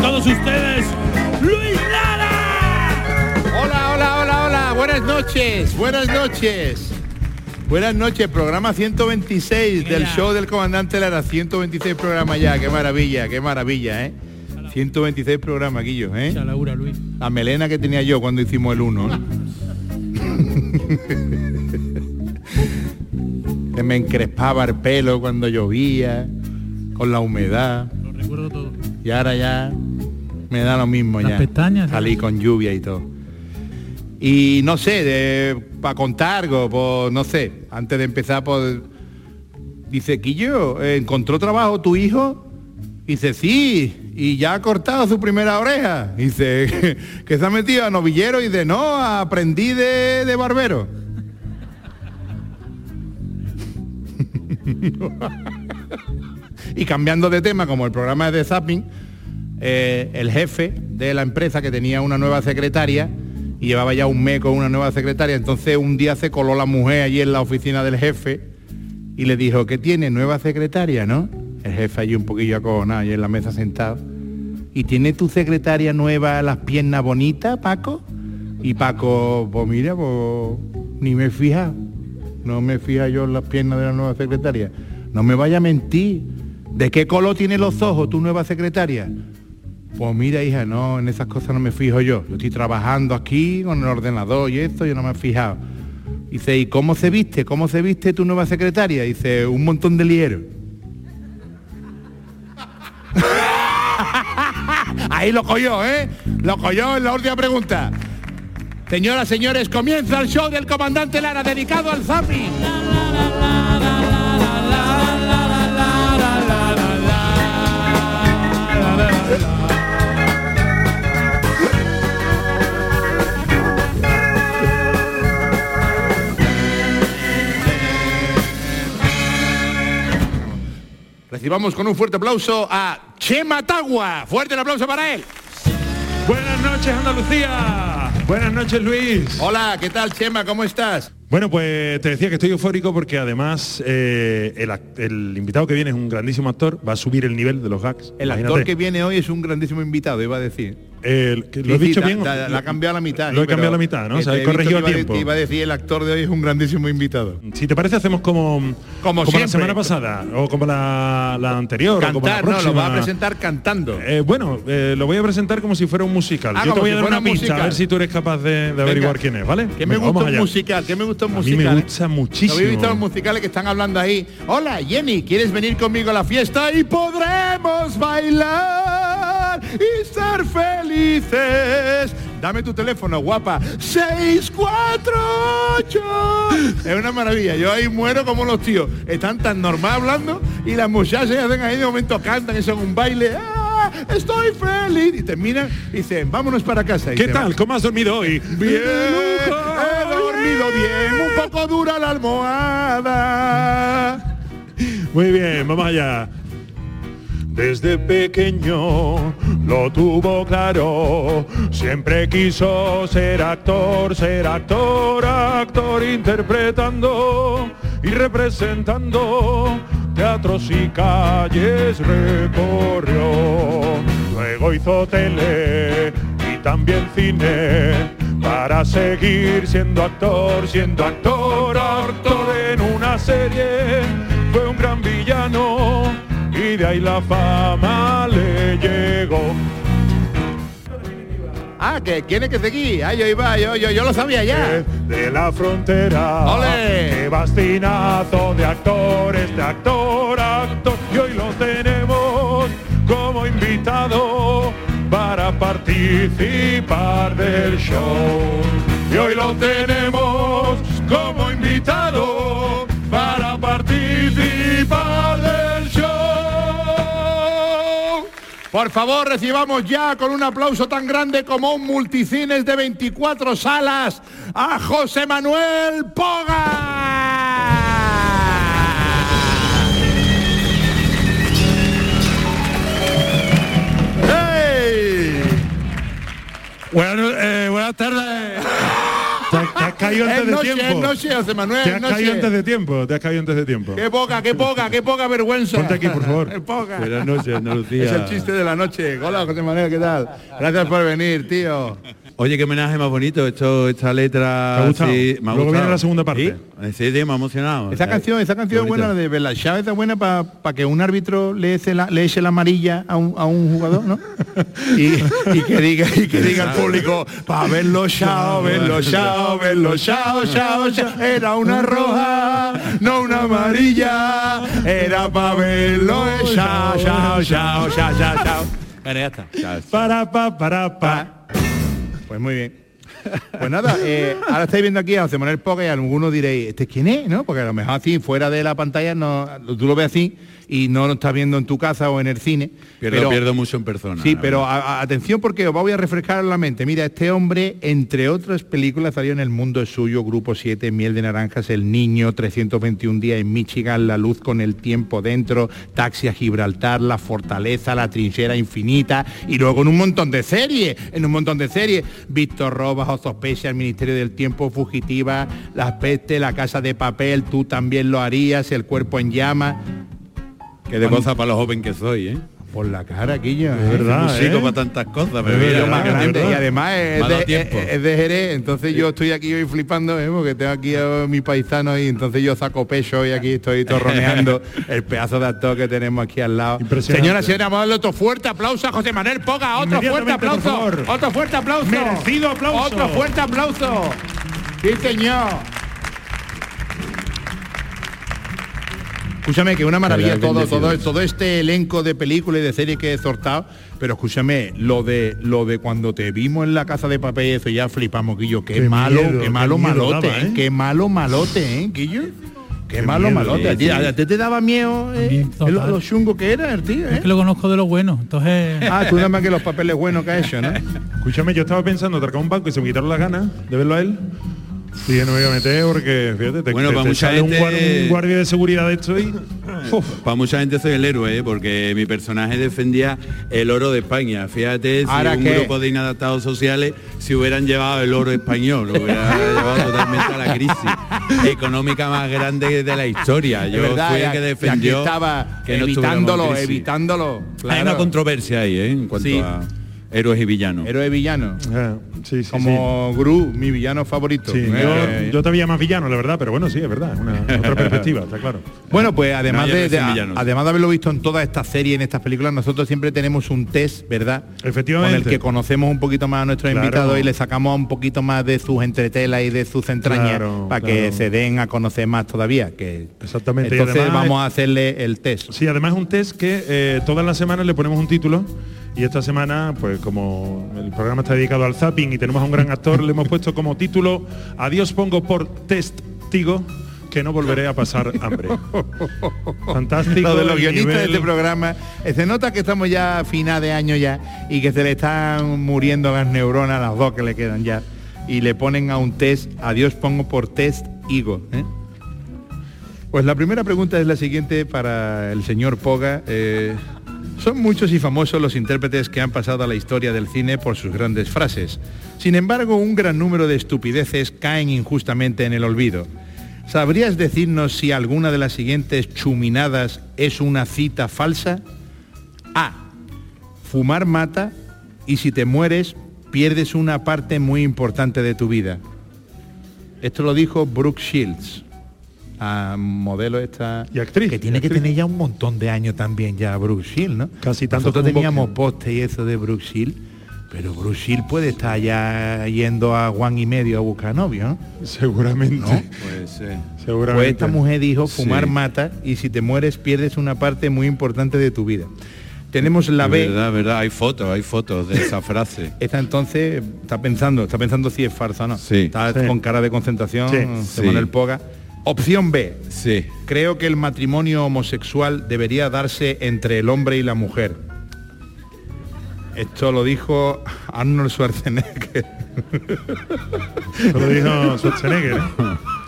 Todos ustedes, Luis Lara. Hola, hola, hola, hola. Buenas noches, buenas noches. Buenas noches, programa 126 del show del comandante Lara. 126 programas ya, qué maravilla, qué maravilla, ¿eh? 126 programas, Guillo, ¿eh? Mucha Laura, Luis. La melena que tenía yo cuando hicimos el 1. que me encrespaba el pelo cuando llovía, con la humedad. Lo recuerdo todo. Y ahora ya me da lo mismo Las ya. pestañas. Salí con lluvia y todo. Y no sé, para contar algo, pues no sé, antes de empezar, pues dice, Quillo, ¿encontró trabajo tu hijo? Dice, sí, y ya ha cortado su primera oreja. Dice, que se ha metido a novillero y de no, aprendí de, de barbero. y cambiando de tema, como el programa es de Zapping, eh, el jefe de la empresa que tenía una nueva secretaria y llevaba ya un mes con una nueva secretaria, entonces un día se coló la mujer allí en la oficina del jefe y le dijo, ¿qué tiene? Nueva secretaria, ¿no? El jefe allí un poquillo acojonado, allí en la mesa sentado. ¿Y tiene tu secretaria nueva las piernas bonitas, Paco? Y Paco, pues mira, pues ni me fija. No me fija yo en las piernas de la nueva secretaria. No me vaya a mentir. ¿De qué color tiene los ojos tu nueva secretaria? Pues mira, hija, no, en esas cosas no me fijo yo. Yo estoy trabajando aquí con el ordenador y esto, yo no me he fijado. Dice, ¿y cómo se viste? ¿Cómo se viste tu nueva secretaria? Dice, un montón de lieros. Ahí lo cogió, ¿eh? Lo cogió en la última pregunta. Señoras, señores, comienza el show del comandante Lara dedicado al Zapi. Recibamos con un fuerte aplauso a Chema Tagua. Fuerte el aplauso para él. Buenas noches Andalucía. Buenas noches Luis. Hola, ¿qué tal Chema? ¿Cómo estás? Bueno, pues te decía que estoy eufórico porque además eh, el, invitado que viene es un grandísimo actor, va a subir el nivel de los gags. El actor que viene hoy es un grandísimo invitado, iba a decir. ¿Lo he Sí, sí, dicho ta- bien? ta- la ha cambiado la mitad. Lo he cambiado la mitad, ¿no? O sea, he he corregido a tiempo. Iba a decir, el actor de hoy es un grandísimo invitado. Si te parece hacemos como Como la siempre. semana pasada o como la, la anterior o como la Cantar, no, lo va a presentar cantando. Eh, bueno, eh, lo voy a presentar como si fuera un musical. Ah, Yo te como voy si a dar una un pista a musical. ver si tú eres capaz de, de averiguar quién es, ¿vale? Que me Venga, gusta un musical, que me gusta un A mí musical. me gusta ¿Lo muchísimo. habéis visto los musicales que están hablando ahí? Hola, Jenny, ¿quieres venir conmigo a la fiesta? Y podremos bailar y ser felices. Dame tu teléfono, guapa. 648. Es una maravilla. Yo ahí muero como los tíos. Están tan normal hablando y las muchachas hacen ahí de momento cantan y son un baile. ¡Ah! Estoy feliz. Y terminan y dicen, vámonos para casa. Y ¿Qué tal? van. ¿Cómo has dormido hoy? Bien, he dormido bien, un poco dura la almohada. Muy bien, vamos allá. Desde pequeño lo tuvo claro, siempre quiso ser actor, ser actor, actor interpretando y representando teatros y calles recorrió. Luego hizo tele y también cine para seguir siendo actor, siendo actor, actor en una serie. De ahí la fama le llegó. Ah, que tiene que seguir. Ah, yo iba, yo, yo, yo lo sabía ya. De la frontera, ¡Ole! qué bastinazo de actores, de actor, actor, y hoy lo tenemos como invitado para participar del show. Y hoy lo tenemos como invitado Por favor, recibamos ya con un aplauso tan grande como un multicines de 24 salas a José Manuel Poga. ¡Hey! Buenas, eh, buenas tardes. Te, te has caído Es antes de noche, es tiempo. noche, José Manuel. Te has noche. caído antes de tiempo. Te has caído antes de tiempo. Qué poca, qué poca, qué poca vergüenza. Ponte aquí, por favor. Qué poca. Buenas noches, Andalucía. Es el chiste de la noche. Hola, José Manuel, ¿qué tal? Gracias por venir, tío. Oye, qué homenaje más bonito. Esto, esta letra. ¿Te ha gustado? sí, me ha Luego gustado. viene la segunda parte. Sí, sí, sí, me ha emocionado. Esa Eh, canción, esa canción es buena, la de Bella Chávez es buena para que un árbitro le eche la, le eche la amarilla a un, a un jugador, ¿no? Y, y que diga, y que diga al público, para verlo chao, verlo chao, verlo chao, chao, chao. Era una roja, no una amarilla. Era para verlo chao, chao, chao, chao, chao, chao. Bueno, ya está. Para, pa, para, pa. Pues muy bien. Pues nada, eh, ahora estáis viendo aquí a José Manuel Poca y algunos diréis, ¿este quién es? ¿No? Porque a lo mejor así, fuera de la pantalla, no, tú lo ves así y no lo estás viendo en tu casa o en el cine. Pierdo, pero, pierdo mucho en persona. Sí, pero a- atención porque os voy a refrescar la mente. Mira, este hombre, entre otras películas, salió en El Mundo es Suyo, Grupo 7, Miel de Naranjas, El Niño, 321 días en Michigan, La Luz con el Tiempo Dentro, Taxi a Gibraltar, La Fortaleza, La Trinchera Infinita, y luego en un montón de series, en un montón de series. Víctor Robas, o Sospecha, El Ministerio del Tiempo, Fugitiva, Las Peste, La Casa de Papel, Tú también lo harías, El Cuerpo en Llamas. Qué de cosas para lo joven que soy, ¿eh? Por la cara, Quillo. Es verdad, chico ¿eh? para tantas cosas, mira, yo más grande tiempo. y además Me es de, tiempo. es- es de Jerez, entonces yo estoy aquí hoy flipando, ¿eh? porque tengo aquí a mi paisano y entonces yo saco pecho y aquí estoy torroneando el pedazo de actor que tenemos aquí al lado. Señora, señora, vamos a darle otro fuerte aplauso a José Manuel Poga, otro fuerte aplauso, otro fuerte aplauso. Merecido aplauso. Otro fuerte aplauso. Sí, señor. Escúchame, que una maravilla todo, todo, todo este elenco de películas y de series que he sortado, pero escúchame, lo de lo de cuando te vimos en la casa de papel y eso ya flipamos, Guillo, qué, Qué malo, miedo, qué qué malo miedo malote, daba, ¿eh? ¿eh? qué malo malote, ¿eh, Guillo? Qué, Qué malo miedo, malote. ¿A ti, a te daba miedo eh, lo, lo chungo que era el tío, Es ¿eh? que lo conozco de lo bueno. Entonces, Ah, tú nada más que los papeles buenos que ha hecho, ¿no? Escúchame, yo estaba pensando atracar un banco y se me quitaron las ganas de verlo a él. Sí, no me voy a meter porque, fíjate, te, Bueno, te- para te mucha sale un, gente- guar- un guardia de seguridad de esto y... Para mucha gente soy el héroe, ¿eh? porque mi personaje defendía el oro de España. Fíjate, si ¿Ahora un qué? grupo de inadaptados sociales si hubieran llevado el oro español, lo hubiera llevado totalmente a la crisis económica más grande de la historia. Yo verdad, fui el que defendió estaba que no evitándolo, crisis. evitándolo. Hay claro. una controversia ahí, ¿eh? en cuanto Sí. a héroes y villanos. Héroe villano. Ah, sí, sí, Como Gru, mi villano favorito. Eh, yo, yo te veía más villano, la verdad, pero bueno, sí, es verdad, una otra perspectiva, está claro. Bueno, pues además, No, yo de, además de haberlo visto en todas estas series, en estas películas, nosotros siempre tenemos un test, ¿verdad? Efectivamente. Con el que conocemos un poquito más a nuestros Claro. invitados y le sacamos un poquito más de sus entretelas y de sus entrañas Claro, para que se den a conocer más todavía. Que Exactamente, y Entonces además- vamos a hacerle el test. Sí, además es un test que eh, todas las semanas le ponemos un título y esta semana, pues como el programa está dedicado al zapping y tenemos a un gran actor, le hemos puesto como título Adiós pongo por testigo que no volveré a pasar hambre. Fantástico. Lo de los guionistas de este programa, eh, se nota que estamos ya a final de año ya y que se le están muriendo las neuronas, las dos que le quedan ya, y le ponen a un test, adiós pongo por test Igo. ¿eh? Pues la primera pregunta es la siguiente para el señor Poga. eh, son muchos y famosos los intérpretes que han pasado a la historia del cine por sus grandes frases. Sin embargo, un gran número de estupideces caen injustamente en el olvido. ¿Sabrías decirnos si alguna de las siguientes chuminadas es una cita falsa? A. Fumar mata y si te mueres pierdes una parte muy importante de tu vida. Esto lo dijo Brooke Shields, a modelo esta Y actriz, que tiene que tener ya un montón de años también ya Brooke Shields, ¿no? Casi tanto Nosotros como teníamos poste y eso de Brooke Shields, pero Brooke Shields puede estar ya yendo a Juan y medio a buscar novio, ¿no? Seguramente. ¿No? Pues, eh, Seguramente. Pues esta mujer dijo, fumar Sí. mata y si te mueres pierdes una parte muy importante de tu vida. Tenemos la B. verdad, verdad, hay fotos, hay fotos de esa frase. Esta entonces está pensando, está pensando si es farsa o no. Sí. Está Sí. con cara de concentración, Sí. Manuel Poga. Opción B. Sí. Creo que el matrimonio homosexual debería darse entre el hombre y la mujer. Esto lo dijo Arnold Schwarzenegger. Lo dijo Schwarzenegger. ¿eh?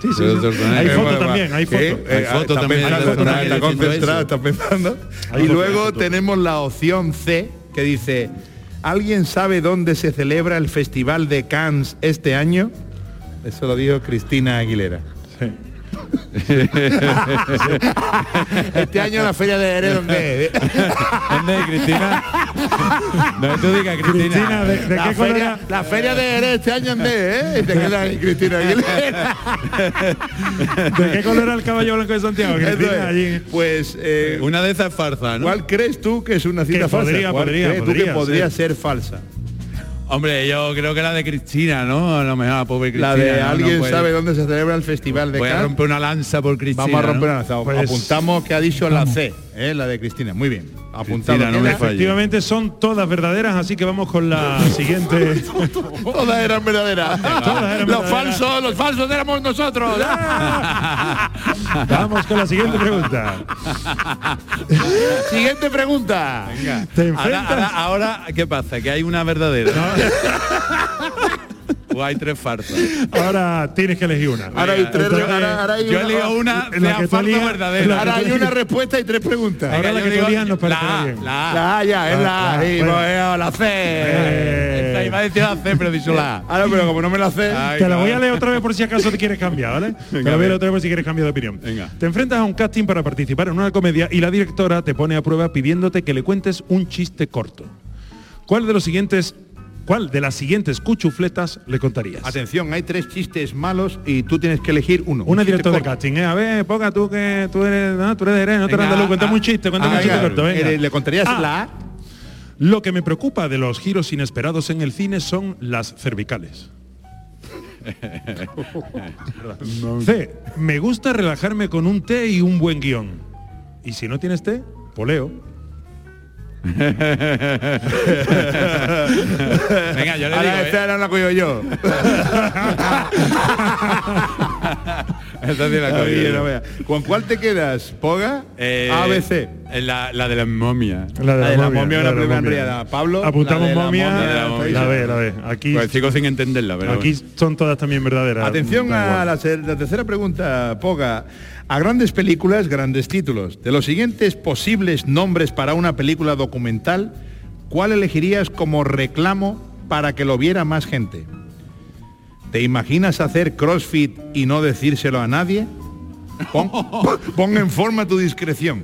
Sí, sí, Pero sí. Schwarzenegger, Hay foto también, hay foto. Eh, foto está también, pensando, hay foto está- también está concentrado, pensando. Hay Y luego foto. tenemos la opción C que dice, ¿alguien sabe dónde se celebra el Festival de Cannes este año? Eso lo dijo Cristina Aguilera. Sí. Este año la feria de Jerez ¿dónde es? ¿Dónde, Cristina? No tú digas, Cristina. Cristina, ¿de, de la, qué color feria, era? la feria de Jerez este año ¿dónde es? ¿eh? Y te queda ahí Cristina Aguilera. ¿De qué color era el caballo blanco de Santiago? Cristina, es. allí. Pues eh, Una de esas es farsa, ¿no? ¿Cuál crees tú que es una cita Que falsa? podría, ¿Cuál podría, crees tú podría que podría ser? ser falsa? Hombre, yo creo que la de Cristina, ¿no? A lo mejor la pobre Cristina. La de alguien sabe dónde se celebra el festival de Voy a romper una lanza por Cristina. Vamos a romper ¿no? una lanza. Pues- Apuntamos que ha dicho la C, ¿eh? la de Cristina. Muy bien. Apuntado. Cristina, no queda. me falles. Efectivamente son todas verdaderas, así que vamos con la siguiente. Todas eran verdaderas. Todas eran los verdaderas. falsos, los falsos éramos nosotros. Vamos con la siguiente pregunta. Siguiente pregunta. Venga. ¿Te Ahora, enfrentas? ahora, ahora, ¿qué pasa? Que hay una verdadera. O hay tres farsas. Ahora tienes que elegir una. Ahora hay tres. Entonces, ahora, ahora hay Yo una, elijo una en la farsa verdadera. ahora hay una respuesta y tres preguntas. Ahora Venga, la que tú digo elijas nos parecerá la A, bien. La A. La A ya, es la A. Ah, sí, bueno. pues, eh, la C. Eh, Esta iba a decir la C, pero he dicho la A. Ahora, pero como no me la sé. Ay, Te la voy a leer otra vez por si acaso te quieres cambiar, ¿vale? te la voy a leer otra vez por si quieres cambiar de opinión. Venga. Te enfrentas a un casting para participar en una comedia y la directora te pone a prueba pidiéndote que le cuentes un chiste corto. ¿Cuál de los siguientes, cuál de las siguientes cuchufletas le contarías? Atención, hay tres chistes malos y tú tienes que elegir uno. Una Un chiste directora de casting, ¿eh? A ver, ponga tú que tú eres, no, tú eres no te andaluz, cuéntame ah, un chiste, cuéntame ah, un chiste venga, corto, venga. eh, ¿Le contarías Ah, la A? Lo que me preocupa de los giros inesperados en el cine son las cervicales. C. Me gusta relajarme con un té y un buen guion. Y si no tienes té, poleo. Venga, yo le Ahora digo. esta ¿eh? la cojo yo. Esta sí la Oye, yo. no vea. ¿Con cuál te quedas? ¿Poga? Eh, A, B, C. La, la de las momias. La de la momia, la la de primera momia. enriada. Pablo, Apuntamos la de la momia, momia, la de la la, momia. ve, la ve. Aquí, Pues sigo sin entenderla, pero aquí son todas también verdaderas. Atención a la, la tercera pregunta, Poga. A grandes películas, grandes títulos. De los siguientes posibles nombres para una película documental, ¿cuál elegirías como reclamo para que lo viera más gente? ¿Te imaginas hacer CrossFit y no decírselo a nadie? Pon, pon en forma tu discreción.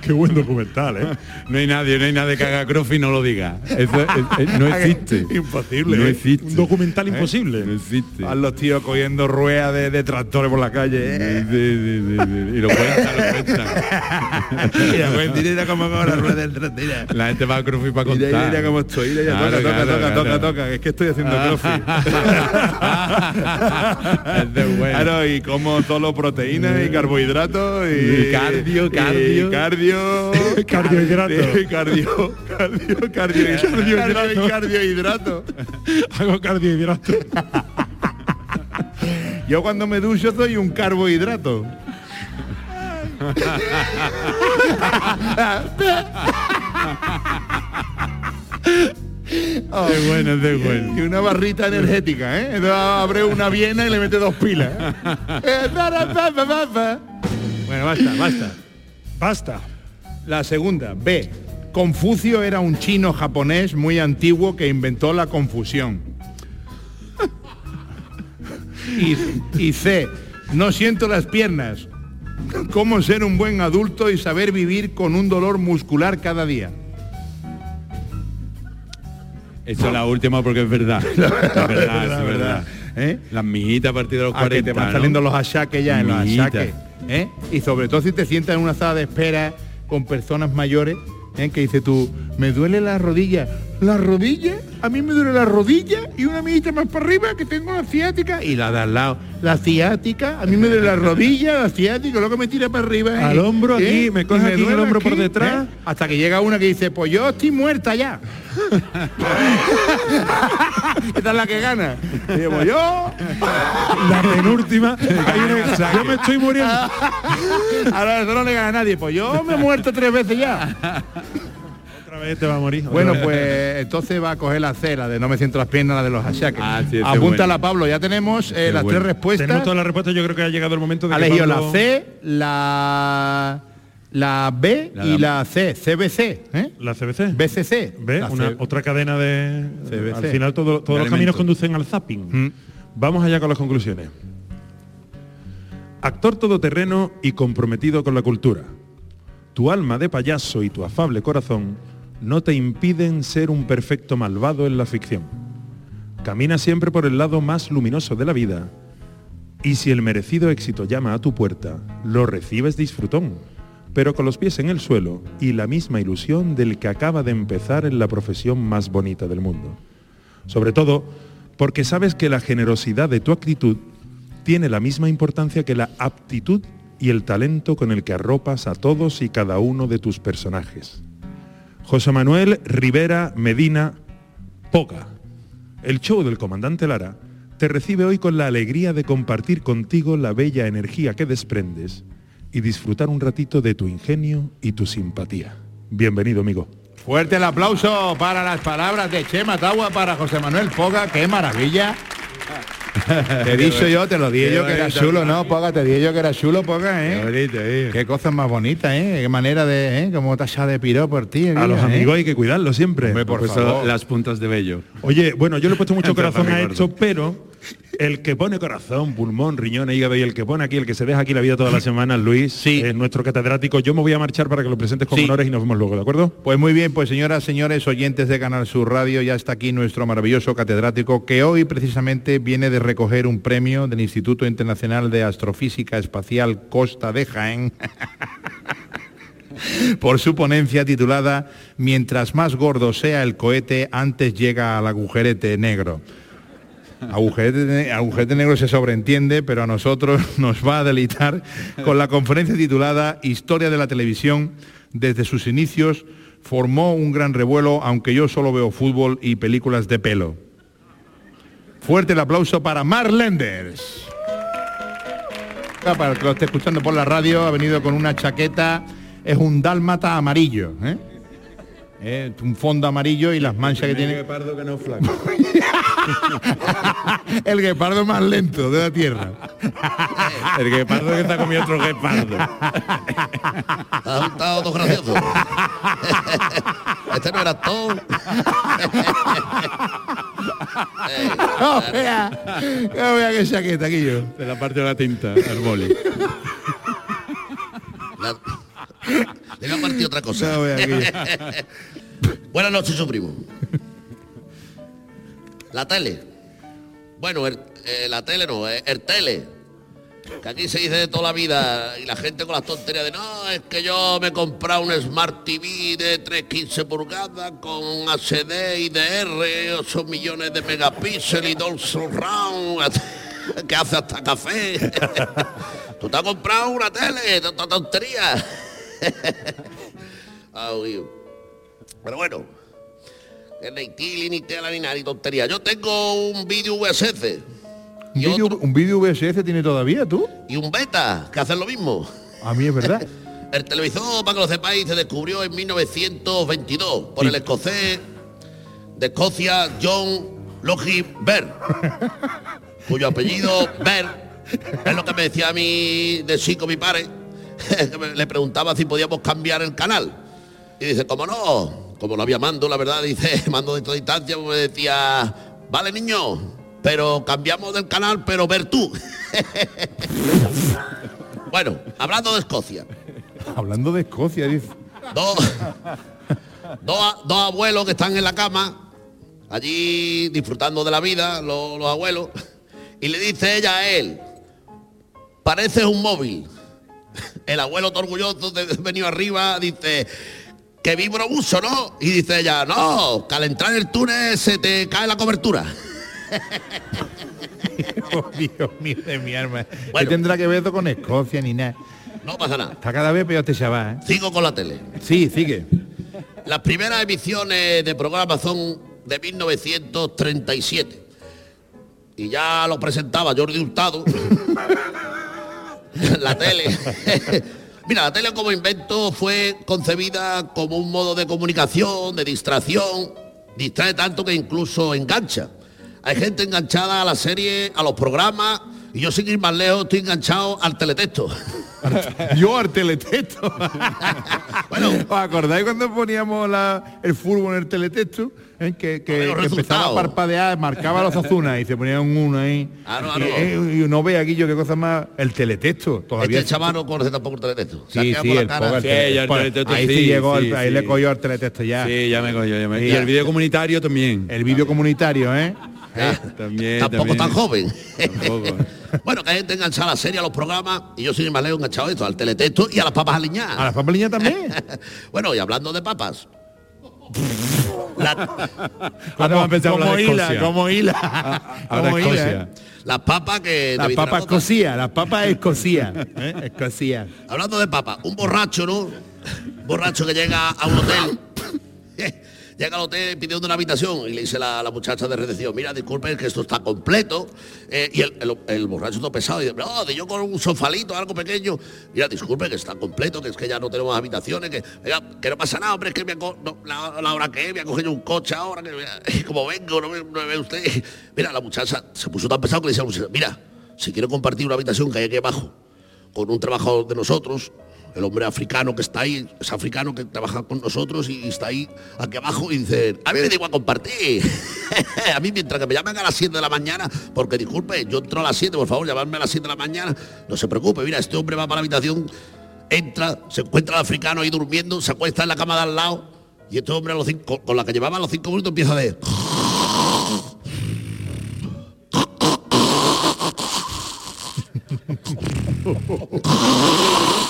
Qué buen documental, ¿eh? no hay nadie, no hay nadie que haga crossfit y no lo diga. Eso es- es- no existe. Imposible. No ¿eh? existe. Un documental imposible. No existe. A los tíos cogiendo ruedas de, de tractores por la calle. ¿eh? Sí, sí, sí, sí. Y lo cuentan, lo cuentan. Mira, pues, mira cojo la rueda del tractor. mira. La gente va a crossfit para Mira, contar. mira cómo estoy, mira, ya Claro, toca, toca, claro, toca, toca, claro. toca, es que estoy haciendo crossfit. es de bueno. Claro, y como solo proteínas y carbohidratos y, Y cardio, y cardio. cardio, Carbohidrato. Cardio, cardio, cardio, cardio, carbohidrato. Hago carbohidrato. Yo cuando me ducho soy un carbohidrato. Es bueno, es de bueno. Y una barrita energética, ¿eh? Entonces abre una viena y le mete dos pilas. Eh, bueno, basta, basta. Basta. La segunda, B. Confucio era un chino japonés muy antiguo que inventó la confusión. Y, y C. No siento las piernas. ¿Cómo ser un buen adulto y saber vivir con un dolor muscular cada día? Eso es la última porque es verdad. Es verdad, es verdad. ¿Eh? Las mijitas a partir de los A que 40. te van ¿no? saliendo los achaques ya en los achaques. ¿eh? Y sobre todo si te sientas en una sala de espera con personas mayores, ¿eh? que dice tú, me duele la rodilla. ¿La rodilla? A mí me duele la rodilla y una amiguita más para arriba que tengo la ciática. Y la de al lado, la ciática, a mí me duele la rodilla, la ciática, luego me tira para arriba. ¿eh? Al hombro aquí, ¿eh? me coge aquí el hombro por detrás. ¿eh? Hasta que llega una que dice, pues yo estoy muerta ya. Esta es la que gana. Y digo, yo La penúltima. Una- yo me estoy muriendo. Ahora eso no le gana a nadie. Pues yo me he muerto tres veces ya. Otra vez te va a morir. Bueno, pues entonces va a coger la C, la de no me siento las piernas, la de los achaques. Ah, sí, Apúntala, bueno. Pablo. Ya tenemos eh, las bueno. tres respuestas. Tenemos todas las respuestas, yo creo que ha llegado el momento de Ha que elegido la C, la, la B La y la C, CBC, ¿eh? La CBC. BCC. La Una, C- otra cadena de... CBC. Al final todo- todos De los caminos conducen al zapping. Mm. Vamos allá con las conclusiones. Actor todoterreno y comprometido con la cultura. Tu alma de payaso y tu afable corazón no te impiden ser un perfecto malvado en la ficción. Camina siempre por el lado más luminoso de la vida y si el merecido éxito llama a tu puerta, lo recibes disfrutón, pero con los pies en el suelo y la misma ilusión del que acaba de empezar en la profesión más bonita del mundo. Sobre todo porque sabes que la generosidad de tu actitud tiene la misma importancia que la aptitud y el talento con el que arropas a todos y cada uno de tus personajes. José Manuel Rivera Medina Poga. El show del comandante Lara te recibe hoy con la alegría de compartir contigo la bella energía que desprendes y disfrutar un ratito de tu ingenio y tu simpatía. Bienvenido, amigo. Fuerte el aplauso para las palabras de Chema Tagua para José Manuel Poga. ¡Qué maravilla! Te he dicho yo, te lo dije Qué yo que era chulo, ¿no? Poga, te dije yo que era chulo, Poga, Qué ¿eh? bonito, eh. Qué cosas más bonitas, ¿eh? Qué manera de, ¿eh? Cómo te has de piro por ti. A los ¿eh? amigos hay que cuidarlos siempre. Hombre, por Pues favor. las puntas de vello. Oye, bueno, yo le he puesto mucho corazón a esto, pero el que pone corazón, pulmón, riñón, hígado y el que pone aquí, el que se deja aquí la vida toda la semana, Luis, Sí. es nuestro catedrático. Yo me voy a marchar para que lo presentes con Sí. honores y nos vemos luego, ¿de acuerdo? Pues muy bien, pues señoras, señores, oyentes de Canal Sur Radio, ya está aquí nuestro maravilloso catedrático que hoy precisamente viene de recoger un premio del Instituto Internacional de Astrofísica Espacial Costa de Jaén por su ponencia titulada Mientras más gordo sea el cohete, antes llega al agujerete negro. Agujerete negro se sobreentiende, pero a nosotros nos va a deleitar con la conferencia titulada Historia de la televisión. Desde sus inicios formó un gran revuelo, aunque yo solo veo fútbol y películas de pelo. Fuerte el aplauso para Mar Lenders. Para el que lo esté escuchando por la radio, ha venido con una chaqueta, es un dálmata amarillo. ¿eh? Eh, un fondo amarillo y las manchas que tiene. pardo que no flaco. El guepardo más lento de la tierra. El guepardo que está comiendo otro guepardo. Ha juntado dos graciosos. este no era todo. No, vea, no vea qué chaqueta aquí yo. De la parte de la tinta, el boli. La- Le voy a partir otra cosa. No. Buenas noches, su primo. La tele. Bueno, el- eh, la tele no, eh, el tele. Que aquí se dice de toda la vida y la gente con las tonterías de no, es que yo me he comprado un Smart TV de 315 pulgadas con HD y DR, 8 millones de megapíxeles y Dolby Surround, que hace hasta café. Tú te has comprado una tele, tanta tontería. Ah. Pero bueno, que ni tili, ni nada, ni tontería. Yo tengo un vídeo VSS ¿Un vídeo, otro- un vídeo VSS tiene todavía tú? y un beta que hacen lo mismo. A mí es verdad. El televisor, para que lo sepáis, se descubrió en 1922 por el escocés de Escocia John Logie Baird, cuyo apellido Baird es lo que me decía a mí de chico mi padre, le preguntaba si podíamos cambiar el canal. Y dice, como no, como no había mando, la verdad, dice, mando de toda distancia, pues me decía, vale niño, pero cambiamos del canal, pero ver tú. bueno, hablando de Escocia. Hablando de Escocia, dice. dos, dos, dos abuelos que están en la cama, allí disfrutando de la vida, los, los abuelos, y le dice ella a él, pareces un móvil. El abuelo orgulloso de venido arriba dice, que vibro mucho, ¿no? Y dice ella, no, que al entrar en el túnel se te cae la cobertura. Oh, Dios mío de mi alma. ¿Qué Bueno. tendrá que ver con Escocia ni nada? No pasa nada. Está cada vez peor este chaval, ¿eh? Sigo con la tele. Sí, sigue. Las primeras emisiones de programa son de 1937. Y ya lo presentaba Jordi Hurtado. la tele. Mira, la tele como invento fue concebida como un modo de comunicación, de distracción. Distrae tanto que incluso engancha. Hay gente enganchada a la serie, a los programas, y yo sin ir más lejos estoy enganchado al teletexto. Yo al teletexto. Bueno. ¿Os acordáis cuando poníamos la- el fútbol en el teletexto? Eh, Que, que- que empezaba a parpadear, marcaba los azunas y se ponía un uno ahí. Claro, y, claro. eh, y no ve aquí yo qué cosa más. El teletexto. Todavía Este chaval no conoce tampoco el teletexto. Sí, sí, el pobre Sí, el teletexto ahí sí, sí, llegó, ahí sí. le cogió al teletexto ya. Sí, ya me cogió, ya me- Y Ya. el vídeo comunitario también. El vídeo comunitario, ¿eh? También, Tampoco también. tan joven. Tampoco. bueno, que hay gente enganchada a la serie, a los programas, y yo ir más lejos enganchado a esto, al teletexto y a las papas aliñadas. A las papeliñas también. bueno, y hablando de papas. la- como de hila, como hila. Ahora como hila. ¿eh? las papas que... Las papas cosías, las papas escocías. ¿eh? Escocías. Hablando de papas, un borracho, ¿no? Un borracho que llega a un hotel. Llega al hotel pidiendo una habitación y le dice la, la muchacha de recepción, mira, disculpen que esto está completo. Eh, y el, el- el borracho todo pesado y dice, no, de yo con un sofalito, algo pequeño. Mira, disculpe que está completo, que es que ya no tenemos habitaciones, que, que no pasa nada, hombre, es que me no, la, hora que es, me ha cogido un coche ahora, que como vengo, no me, no me ve usted. Mira, la muchacha se puso tan pesado que le dice a la muchacha, mira, si quiero compartir una habitación que hay aquí abajo con un trabajador de nosotros, el hombre africano que está ahí, es africano que trabaja con nosotros y está ahí aquí abajo y dice, a mí me da igual compartir. a mí mientras que me llamen a las 7 de la mañana, porque disculpe, yo entro a las 7, por favor, llamarme a las 7 de la mañana, no se preocupe, mira, este hombre va para la habitación, entra, se encuentra el africano ahí durmiendo, se acuesta en la cama de al lado y este hombre a con, la que llevaba a los 5 minutos empieza a de...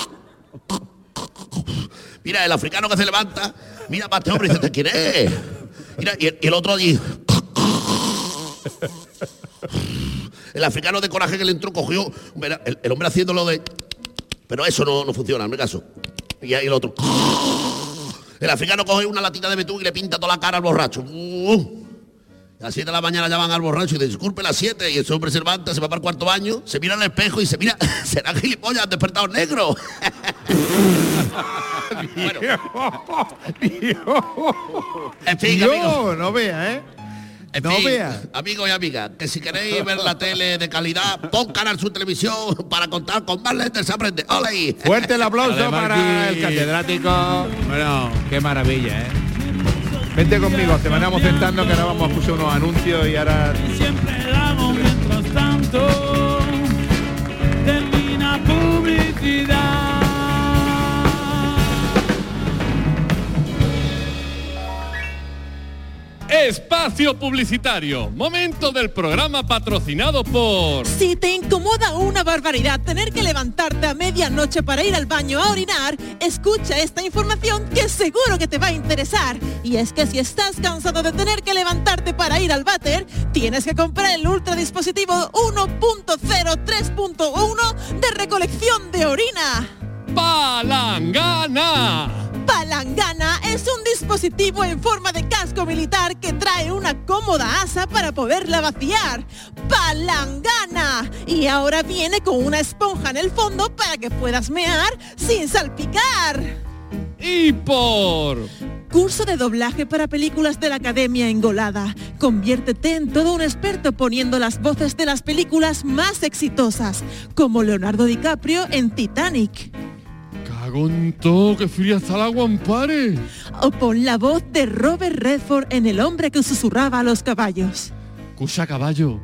Mira, el africano que se levanta, mira para este hombre y dice, ¿este quién es? Mira, y el, otro allí. El africano de coraje que le entró cogió, el hombre haciéndolo de... Pero eso no, no funciona, en mi caso. Y ahí el otro. El africano coge una latita de betún y le pinta toda la cara al borracho. A las 7 de la mañana llaman al borracho y dice, disculpe las 7 y ese hombre se levanta, se va para el cuarto baño, se mira al espejo y dice, mira, será gilipollas, han despertado negro. bueno, en fin, amigos. No vea, ¿eh? En No fin, vea. amigos y amigas, que si queréis ver la tele de calidad, pon Canal Sur Televisión para contar con más lentes se aprende. ¡Ole! Fuerte el aplauso Además para aquí- el catedrático. Bueno, Qué maravilla, ¿eh? Vente conmigo, te mandamos sentando que ahora vamos a escuchar unos anuncios y ahora Siempre damos mientras tanto termina publicidad. Espacio Publicitario, momento del programa patrocinado por... Si te incomoda una barbaridad tener que levantarte a medianoche para ir al baño a orinar, escucha esta información que seguro que te va a interesar. Y es que si estás cansado de tener que levantarte para ir al váter, tienes que comprar el ultra dispositivo 1.03.1 de recolección de orina. Palangana. Palangana es un dispositivo en forma de casco militar que trae una cómoda asa para poderla vaciar. Palangana. Y ahora viene con una esponja en el fondo para que puedas mear sin salpicar. Y por... Curso de doblaje para películas de la Academia Engolada. Conviértete en todo un experto poniendo las voces de las películas más exitosas, como Leonardo DiCaprio en Titanic. Todo, que fría está el agua, ampare. O pon la voz de Robert Redford en El hombre que susurraba a los caballos. Cucha caballo,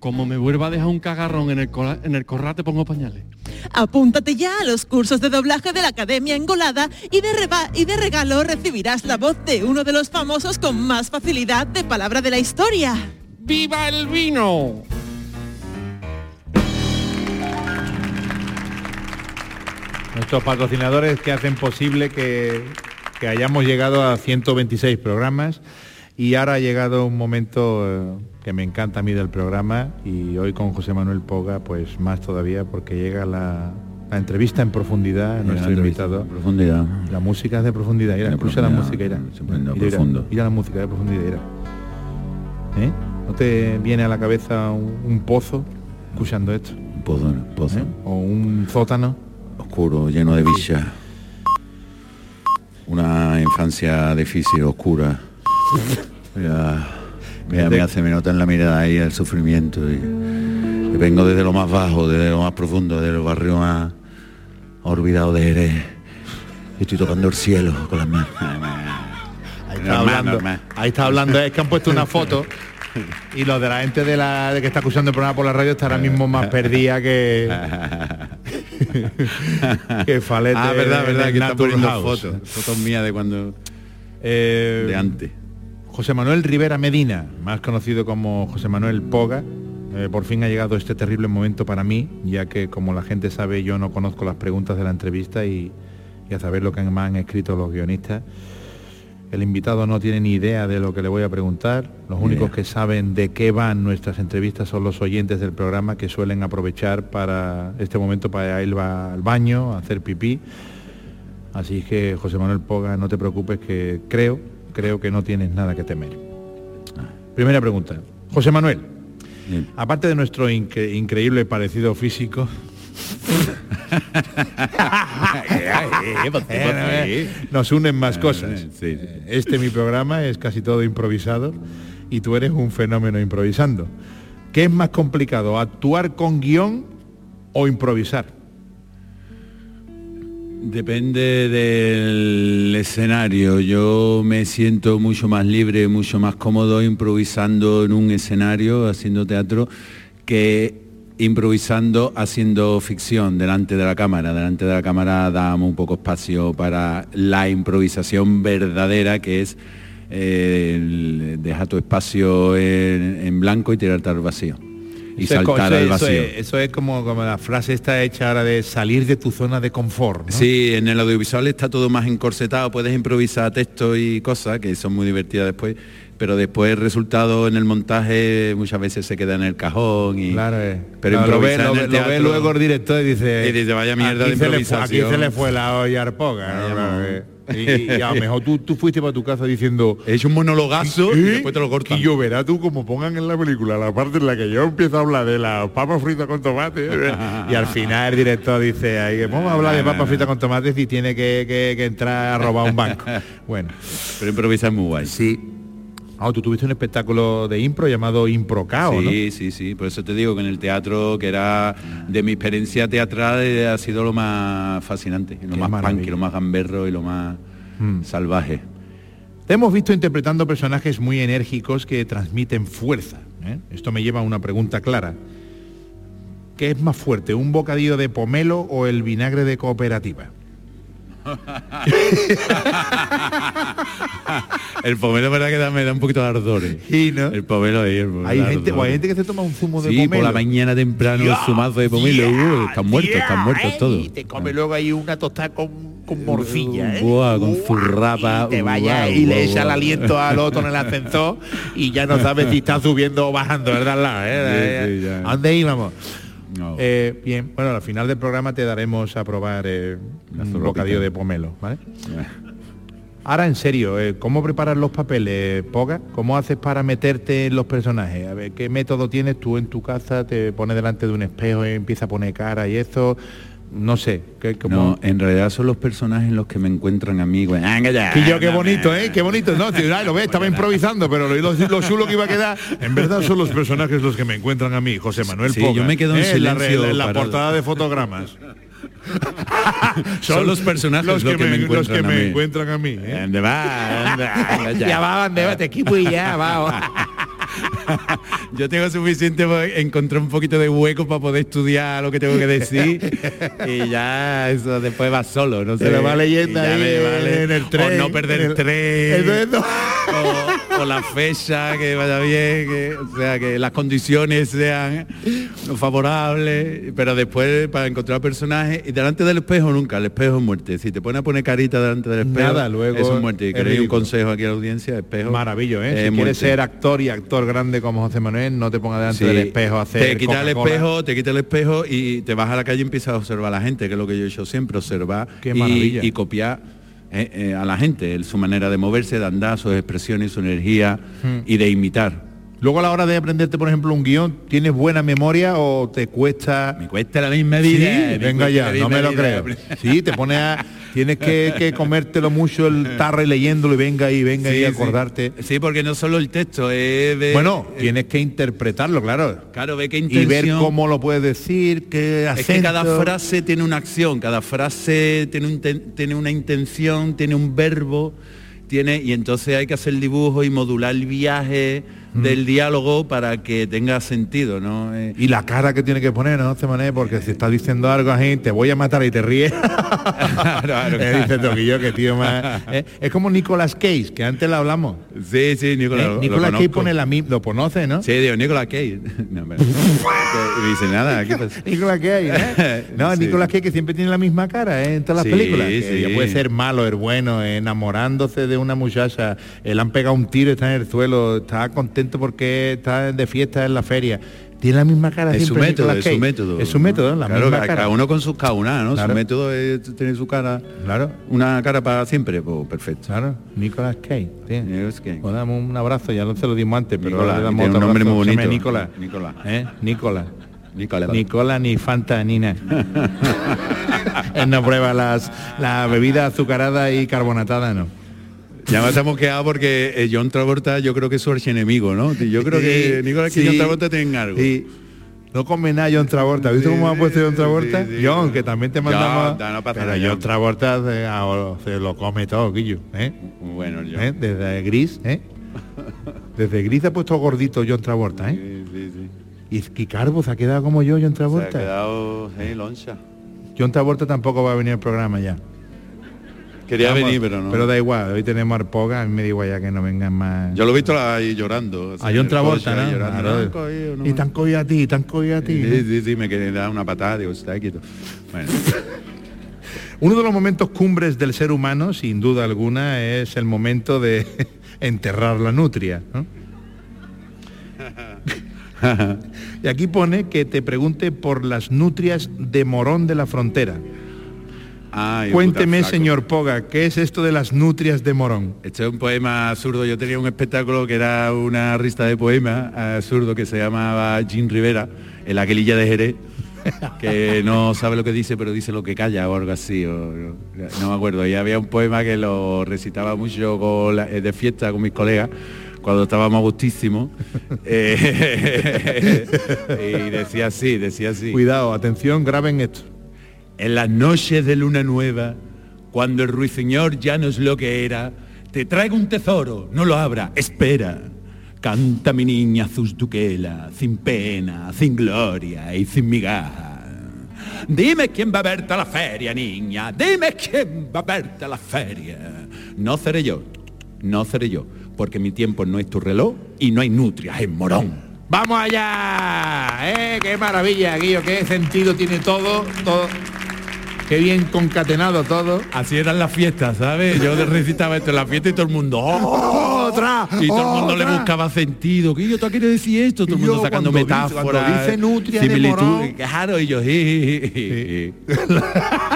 como me vuelva a dejar un cagarrón en el, en el corral te pongo pañales. Apúntate ya a los cursos de doblaje de la Academia Engolada y de, reba- y de regalo recibirás la voz de uno de los famosos con más facilidad de palabra de la historia. ¡Viva el vino! Nuestros patrocinadores que hacen posible que, que hayamos llegado a 126 programas y ahora ha llegado un momento eh, que me encanta a mí del programa y hoy con José Manuel Poga pues más todavía porque llega la, la entrevista en profundidad a nuestro invitado. Profundidad. La música es de profundidad, De escucha la música, profundo. Ira la música de profundidad. ¿Eh? ¿No te viene a la cabeza un, un pozo escuchando esto? Un pozo, un pozo. ¿Eh? O un sótano. Oscuro, lleno de bichas. Una infancia difícil, oscura. Ya, ya me hace, me nota en la mirada ahí el sufrimiento. Y, y vengo desde lo más bajo, desde lo más profundo, desde el barrio más olvidado de Jerez. Y estoy tocando el cielo con las manos. Ahí está Normal, hablando. normal. Ahí está hablando. Es que han puesto una foto y los de la gente de la de que está escuchando el programa por la radio está ahora mismo más perdida que que falete ah, verdad, verdad, que está poniendo House. fotos. Fotos mías de cuando... Eh, de antes. José Manuel Rivera Medina, más conocido como José Manuel Poga, eh, por fin ha llegado este terrible momento para mí, ya que como la gente sabe yo no conozco las preguntas de la entrevista y, y a saber lo que me han escrito los guionistas. El invitado no tiene ni idea de lo que le voy a preguntar. Los únicos que saben de qué van nuestras entrevistas son los oyentes del programa que suelen aprovechar para este momento para ir al baño, a hacer pipí. Así que José Manuel Poga, no te preocupes que creo, creo que no tienes nada que temer. Primera pregunta. José Manuel, Bien. aparte de nuestro incre- increíble parecido físico, nos unen más cosas. Sí, sí. Este mi programa es casi todo improvisado y tú eres un fenómeno improvisando. ¿Qué es más complicado, actuar con guion o improvisar? Depende del escenario. Yo me siento mucho más libre, mucho más cómodo improvisando en un escenario, haciendo teatro, que improvisando haciendo ficción delante de la cámara. Delante de la cámara damos un poco espacio para la improvisación verdadera, que es eh, deja tu espacio en, en blanco y tirarte al vacío. Y Eso saltar al eso vacío. es- Eso es como, como la frase está hecha ahora de salir de tu zona de confort. ¿no? Sí, en el audiovisual está todo más encorsetado, puedes improvisar textos y cosas que son muy divertidas después, pero después el resultado en el montaje muchas veces se queda en el cajón y Claro, eh. pero No, lo, ve, lo en ve- el lo ve teatro- luego el director y dice, Y dice, vaya mierda de aquí se le fue- Aquí improvisación". se le fue la olla al poga. ¿no? Vaya, Claro, no. eh. Y, y a lo mejor tú, tú fuiste para tu casa diciendo he hecho un monologazo y ¿Eh? después te lo cortan. Y yo verá tú como pongan en la película la parte en la que yo empiezo a hablar de las papas fritas con tomate y al final el director dice ahí vamos a hablar de papas fritas con tomates y tiene que, que- que entrar a robar un banco. Bueno, Pero improvisar es muy guay. sí. Ah, tú tuviste un espectáculo de impro llamado Improcao, ¿no? Sí, sí, sí. Por eso te digo que en el teatro, que era de mi experiencia teatral, eh, ha sido lo más fascinante, lo Qué más maravilla. punk, lo más gamberro y lo más Mm. salvaje. Te hemos visto interpretando personajes muy enérgicos que transmiten fuerza. ¿eh? Esto me lleva a una pregunta clara. ¿Qué es más fuerte, un bocadillo de pomelo o el vinagre de cooperativa? El pomelo, verdad, que da- me da un poquito de ardor. eh. Sí, ¿no? El pomelo ahí, el pomelo Hay gente, ardor. o hay gente que se toma un zumo de Sí, pomelo. por la mañana temprano el zumazo de pomelo. ya, uh, están muertos, están muertos ¿eh? todos. Y te come luego ahí una tostada con, con morcilla, ¿eh? Buah, con zurrapa, y te vaya y le echa el aliento al otro en el ascensor y ya no sabes si está subiendo o bajando, ¿verdad? ¿eh? ¿A dónde íbamos? No. Eh, bien, bueno, al final del programa te daremos a probar eh, un zurropita. bocadillo de pomelo, ¿vale? Ahora en serio, eh, ¿cómo preparas los papeles, Poga? ¿Cómo haces para meterte en los personajes? A ver, ¿qué método tienes tú en tu casa? ¿Te pones delante de un espejo y empieza a poner cara y eso? No sé, ¿qué, cómo- No, en realidad son los personajes los que me encuentran a mí. güey. Venga ya, Y yo, qué bonito. ¿eh? Qué bonito. No, tío, ay, lo ves, estaba improvisando, pero lo, lo, lo chulo que iba a quedar. En verdad son los personajes los que me encuentran a mí, José Manuel Sí, Poga, yo me quedo en ¿eh? En la re- silencio En la, parado. portada de fotogramas. Son los personajes los que, me, encuentran que a me mí. encuentran a mí. ¿eh? ¿Dónde va? Anda ya. Va, ande, va, te equipo y ya, va. Yo tengo suficiente para encontrar un poquito de hueco para poder estudiar lo que tengo que decir y ya eso después va solo, no sé. Se lo va ya ahí me vale. en el tren. O no perder en el tren. O, o la fecha que vaya bien, que, o sea, que las condiciones sean favorables, pero después para encontrar personajes y delante del espejo nunca, el espejo es muerte. Si te pones a poner carita delante del espejo, Nada, luego eso es muerte. Queréis un consejo aquí a la audiencia, espejo. Maravillo, ¿eh? es si muerte. quieres ser actor y actor grande como José Manuel, no te pongas delante Sí. del espejo a hacer te quita el espejo, te quita el espejo y te vas a la calle y empiezas a observar a la gente, que es lo que yo he hecho siempre, observar Qué y, y copiar eh, eh, a la gente, el- su manera de moverse, de andar, sus expresiones, su energía Hmm. y de imitar. Luego a la hora de aprenderte, por ejemplo, un guion, ¿tienes buena memoria o te cuesta? Me cuesta la misma vida. Sí, me venga ya, no me lo creo. Sí, te pone a, tienes que, que comértelo mucho el tarro y leyéndolo y venga y venga Sí, y acordarte. Sí, porque no solo el texto, es ver- Bueno, eh, tienes que interpretarlo, claro. claro, ve qué Y intención. ver cómo lo puedes decir, qué Es que cada acento. frase tiene una acción, cada frase tiene, un ten- tiene una intención, tiene un verbo, tiene y entonces hay que hacer el dibujo y modular el viaje Mm. del diálogo para que tenga sentido, ¿no? Eh, Y la cara que tiene que poner, ¿no? De manera, porque si está diciendo algo así, te voy a matar y te ríes. claro, Eh, dice Toquillo que tío más. eh, es como Nicolas Cage, que antes lo hablamos. sí, sí, Nicolás. Eh, Nicolas Cage pone la misma, lo conoce, ¿no? Sí, digo, Nicolás Cage. No, pero- y dice nada. Nicolas Cage, ¿eh? No, Sí. Nicolas Cage que siempre tiene la misma cara ¿eh? en todas Sí, las películas. Que sí. ya puede ser malo, el bueno, enamorándose de una muchacha, le han pegado un tiro, está en el suelo, está contento porque está de fiesta en la feria. Tiene la misma cara Es su método, es su método. Es su método, la claro, misma ca- cara. cada uno con sus caunas, ¿no? Claro. Su método es tener su cara, Claro, una cara para siempre, pues perfecto. claro. Nicolas Cage. Nicolas Cage. Pues damos un abrazo, ya no se lo dimos antes, pero Nicolas, ahora le damos un nombre abrazo. muy bonito. Nicolas. Nicolas. ¿Eh? Nicolás. Nicola ni Fanta ni nada. No prueba las la bebida azucarada y carbonatada, no. Ya nos hemos quedado porque eh, John Travolta yo creo que es su archienemigo, ¿no? Yo creo que Nicolás que John Travolta tienen algo. No come nada John Travolta. ¿Viste Sí, cómo ha puesto John Travolta? sí, John, que también te mandamos. da, no pasa pero nada, John John. Travolta se, lo come todo, Guillo. ¿eh? Bueno, John. ¿Eh? Desde gris, ¿eh? Desde gris ha puesto gordito John Travolta, ¿eh? Sí, sí, sí. Y que Carbo se ha quedado como yo, John Se ha Travolta. quedado eh, loncha. John Travolta tampoco va a venir al programa ya. Quería Vamos, venir, pero no. Pero da igual, hoy tenemos a Arpoga, a mí me da igual ya que no vengan más. Yo lo he visto ahí llorando. John el Travolta, ¿no? llorando. Claro. "Me han cogido, no y han cogido a ti, te han cogido a ti. Sí, sí, sí, me quería dar una patada, digo, está quieto. Bueno, Uno de los momentos cumbres del ser humano, sin duda alguna, es el momento de enterrar la nutria. ¿no? y aquí pone que te pregunte por las nutrias de Morón de la Frontera. Ay, Cuénteme, señor Poga, ¿qué es esto de las nutrias de Morón? Este es un poema absurdo. Yo tenía un espectáculo que era una rista de poemas absurdo que se llamaba Jim Rivera, en la quelilla de Jerez, que no sabe lo que dice, pero dice lo que calla o algo así. o- no me acuerdo. Y había un poema que lo recitaba mucho con la- eh, de fiesta con mis colegas cuando estábamos gustísimos. Eh, y decía así, decía así. Cuidado, atención, graben esto. En las noches de luna nueva, cuando el ruiseñor ya no es lo que era, te traigo un tesoro, no lo abra, espera. Canta mi niña Zuzduquela, sin pena, sin gloria y sin migaja. Dime quién va a verte a la feria, niña, dime quién va a verte a la feria. No seré yo, no seré yo, porque mi tiempo no es tu reloj y no hay nutrias en morón. ¡Vamos allá! ¡Eh! ¡Qué maravilla, Guillo! ¡Qué sentido tiene todo! todo. ¡Qué bien concatenado todo! Así eran las fiestas, ¿sabes? Yo recitaba esto en la fiesta y todo el mundo, ¡oh! ¡Otra! Y todo el mundo le buscaba sentido. ¿Qué yo te quiero decir esto? Todo el mundo sacando metáforas. dice nutria morón. Claro, y yo, "Sí, sí, sí, sí".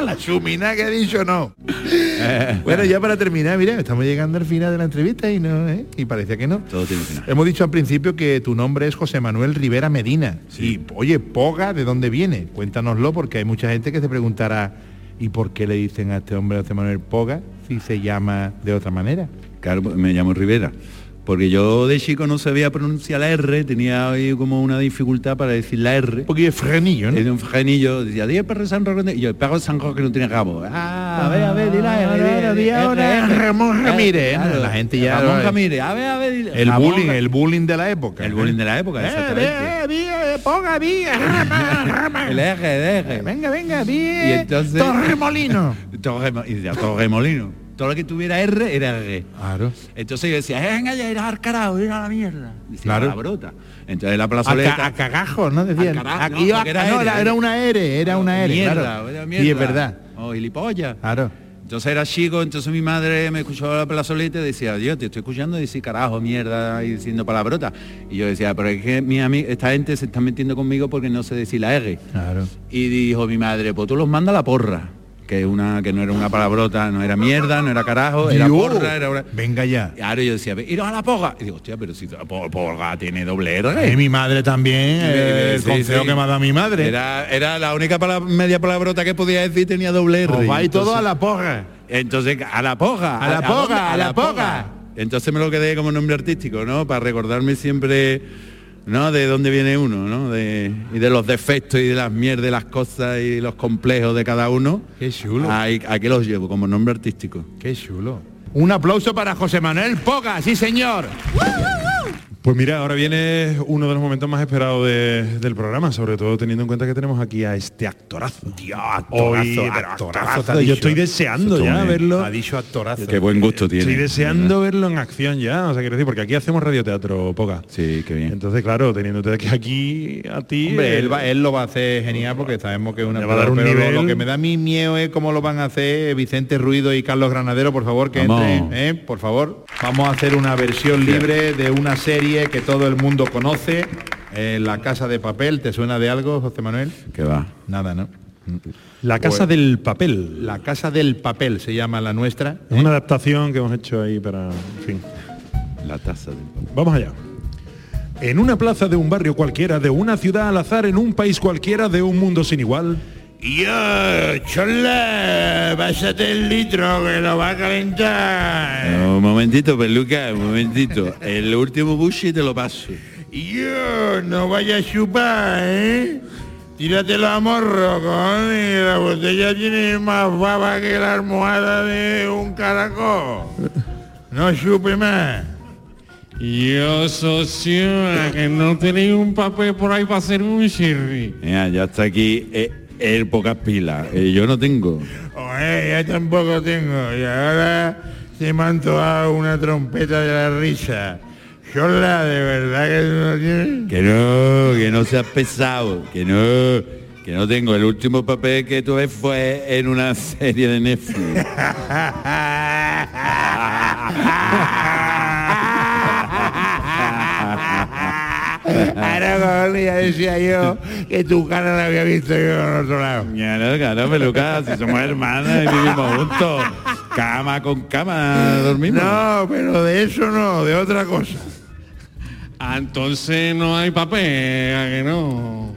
la chumina que ha dicho no. bueno, ya para terminar, mira, estamos llegando al final de la entrevista y no, ¿eh? Y parecía que no. Todo tiene final. Hemos dicho al principio que tu nombre es José Manuel Rivera Medina. Y, oye, Poga, ¿de dónde viene? Cuéntanoslo porque hay mucha gente que se preguntará, ¿y por qué le dicen a este hombre José Manuel Poga si se llama de otra manera? Claro, me llamo Rivera. Porque yo de chico no sabía pronunciar la R, tenía ahí como una dificultad para decir la R. Porque es frenillo, ¿no? Era un frenillo, decía, día perro San Roque, y yo, el perro San Roque no tiene rabo. Ah, a ver, a ver, dile Ahora, di ahora, Ramón Ramírez, ¿no? La gente ya- Ramón Ramírez, a ver, a ver, dile. El Ramón bullying, el bullying de la época. El bullying de la época, Eh, exactamente. eh, di, eh, di, rama. El R, el R. Venga, venga, di. Y entonces- Torremolino. Torremolino. Todo lo que tuviera R era R. Claro. Entonces yo decía, venga ya, era al carajo, era a la mierda. Decía, Claro. la brota. Entonces la A, plazoleta... ca- a cagajo, ¿no? Decían. A carajo, Aquí no, iba- porque era no, R, era, una R, era una R. Mierda, claro. era Sí, mierda. es verdad. O gilipollas. Claro. Entonces era chico, entonces mi madre me escuchaba la plazoleta y decía, yo te estoy escuchando decir carajo, mierda, y diciendo palabrotas. Y yo decía, pero es que mi esta gente se está metiendo conmigo porque no sé decir la R. Claro. Y dijo mi madre, pues tú los manda a la porra, que una que no era una palabrota, no era mierda, no era carajo, era Dios, porra, era una... Venga ya. Claro, yo decía, iros a la poga. Y digo, hostia, pero si por- porga tiene doble Eh, R. mi madre también, eh, el Sí, consejo sí. que me ha dado mi madre. Era, era la única pala- media palabrota que podía decir tenía doble R. Os vais Entonces- todos a la porra. Entonces, a la poga. A la poga, a la poga. Entonces me lo quedé como nombre artístico, ¿no? Para recordarme siempre, ¿no? De dónde viene uno, ¿no? De, y de los defectos y de las mierdas, las cosas y los complejos de cada uno. Qué chulo. Ahí- aquí los llevo como nombre artístico. Qué chulo. Un aplauso para José Manuel Poga, sí señor. Pues mira, ahora viene uno de los momentos más esperados de- del programa, sobre todo teniendo en cuenta que tenemos aquí a este actorazo. Dios, Hoy, pero actorazo, yo estoy deseando ya verlo. Ha dicho actorazo. Qué buen gusto tiene. Estoy deseando verlo en acción ya, o sea, quiero decir, porque aquí hacemos radioteatro poca. Sí, qué bien. Entonces, claro, teniéndote aquí, aquí a ti. Hombre, eh, él, va- él lo va a hacer genial porque sabemos que es una Le va a dar un pero lo- nivel. Lo, que me da mi miedo es cómo lo van a hacer Vicente Ruido y Carlos Granadero, por favor, que Vamos. entren, ¿eh? por favor. Vamos a hacer una versión libre de una serie que todo el mundo conoce, eh, La Casa de Papel. ¿Te suena de algo, José Manuel? Que va. Nada, ¿no? La casa Pues- del papel. La Casa del Papel se llama la nuestra. Es una adaptación que hemos hecho ahí para. En fin. La taza del Vamos allá. En una plaza de un barrio cualquiera, de una ciudad al azar, en un país cualquiera, de un mundo sin igual. Yo, chola, pásate el litro que lo va a calentar. Un momentito, peluca, un momentito. El último bushi te lo paso. Yo, no vaya a chupar, ¿eh? Tíratelo a morro, cojones. La botella tiene más baba que la almohada de un caracol. No chupe más. Yo socio que no tenéis un papel por ahí para hacer un sherry. Mira, ya está aquí eh, el pocas pilas. Eh, yo no tengo. Oye, ya tampoco tengo. Y ahora se me ha antojado una trompeta de la risa. Chola, de verdad que no tienes. Que no, que no seas pesado, que no, que no tengo. El último papel que tuve fue en una serie de Netflix. Ahora, cojones, ya decía yo que tu cara la había visto yo en otro lado. Claro, claro, peluca, si somos hermanas y vivimos juntos. Cama con cama dormimos. No, pero de eso no, de otra cosa. Ah, entonces no hay papel, ¿a que no?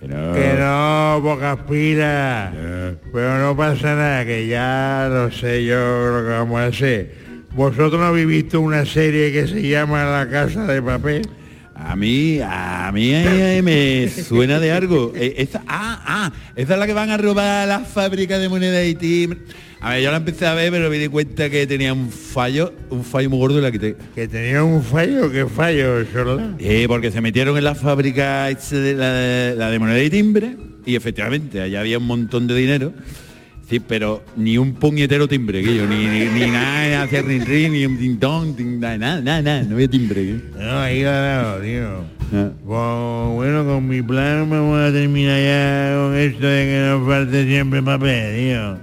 Que no. Que no, pocas pilas. Pero no pasa nada, que ya lo sé yo lo que vamos a hacer. ¿Vosotros no habéis visto una serie que se llama La Casa de Papel? A mí, a mí eh, me suena de algo. Eh, esta, ah, ah, esa es la que van a robar a la fábrica de moneda y timbre. A ver, yo la empecé a ver, pero me di cuenta que tenía un fallo, un fallo muy gordo y la quité. Que tenía un fallo, ¿qué fallo, Sorla? Eh, porque se metieron en la fábrica esta de la, la de moneda y timbre y efectivamente allá había un montón de dinero. Sí, pero ni un puñetero timbre, ni, ni, ni nada, hacia rin, ni un ding, nada, nada, nada, no había timbre. ¿eh? No, ahí ganado, tío. Ah. Pues, bueno, con mi plan vamos a terminar ya con esto de que nos falte siempre papel, tío.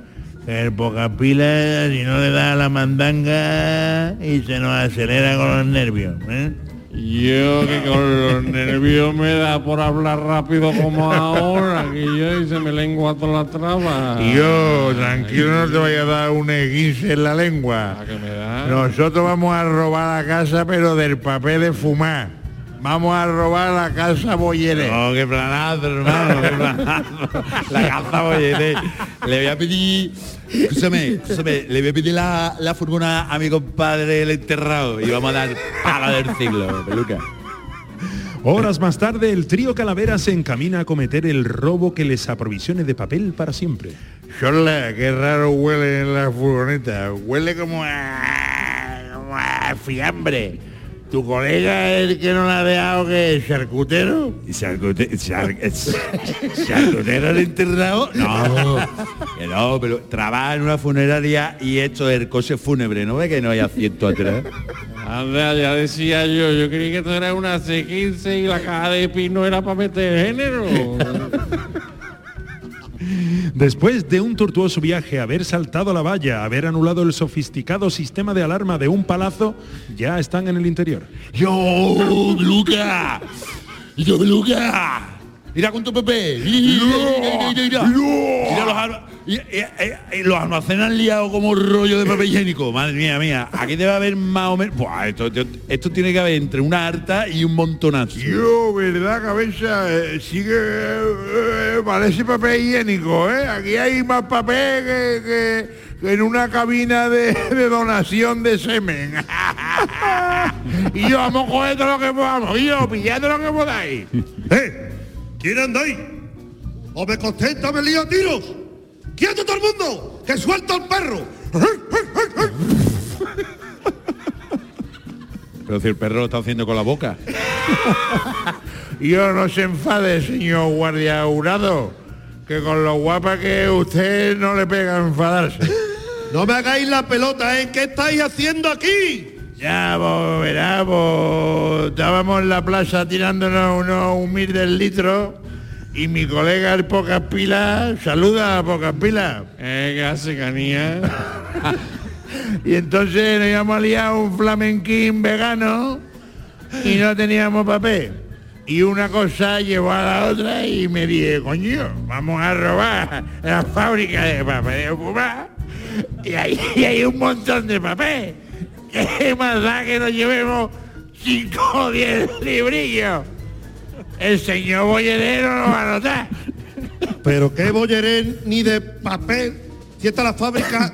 Que el poca pila, si no le da la mandanga y se nos acelera con los nervios. ¿eh? Yo que con los nervios me da por hablar rápido como ahora, que yo y se me lengua toda la traba. Yo, tranquilo, no te vaya a dar un esguince en la lengua. ¿A que me da? Nosotros vamos a robar la casa, pero del papel de fumar. Vamos a robar la casa Bollere. Oh, qué planazo, hermano, qué planazo. La caza, oye, le, le voy a pedir, escúchame, escúchame, le voy a pedir la, la furgona a mi compadre el enterrado y vamos a dar pala del siglo, peluca. Horas más tarde, el trío Calavera se encamina a cometer el robo que les aprovisione de papel para siempre. Chola, qué raro huele en la furgoneta. Huele como a, como a fiambre. ¿Tu colega es el que no la ha dejado que es charcutero? ¿Y charcute- char- charcutero el enterrado? No, que no, pero trabaja en una funeraria y esto es el coche fúnebre, ¿no ve que no hay asiento atrás? Anda, ya decía yo, yo creí que esto era una C15 y la caja de pino era para meter género. Después de un tortuoso viaje, haber saltado la valla, haber anulado el sofisticado sistema de alarma de un palazo, ya están en el interior. Yo, Beluca. Yo, Beluca. Mira con tu Pepe. Mira, mira. Mira los, almacenes han liado como rollo de papel higiénico. Madre mía, mía. Aquí debe haber más o menos. Buah, esto, esto, esto tiene que haber entre una harta y un montonazo. Yo, ¿verdad, cabeza? Eh, sí que eh, eh, parece papel higiénico, ¿eh? Aquí hay más papel que, en una cabina de, de donación de semen. y yo, vamos a coger todo lo que podamos. Y yo, pillando lo que podáis. ¡Eh! ¿Quién anda ahí? ¡O me contenta, me lío a tiros! ¡Quieto todo el mundo! ¡Que suelta el perro! Pero si el perro lo está haciendo con la boca. Yo no se enfade, señor guardia jurado, que con lo guapa que usted no le pega a enfadarse. No me hagáis la pelota, ¿eh? ¿Qué estáis haciendo aquí? Ya, vos verá, vos, estábamos en la plaza tirándonos unos humildes litros y mi colega el Pocas Pilas saluda a Pocas Pilas. Eh, ¿qué hace, canía? Y entonces nos íbamos a liar un flamenquín vegano y no teníamos papel. Y una cosa llevó a la otra y me dije, coño, vamos a robar la fábrica de papel de fumar. Y ahí hay un montón de papel. ¿Qué más da que nos llevemos 5 o 10 librillos? El señor bollerero lo va a notar. Pero qué bollerén ni de papel. Si esta es la fábrica,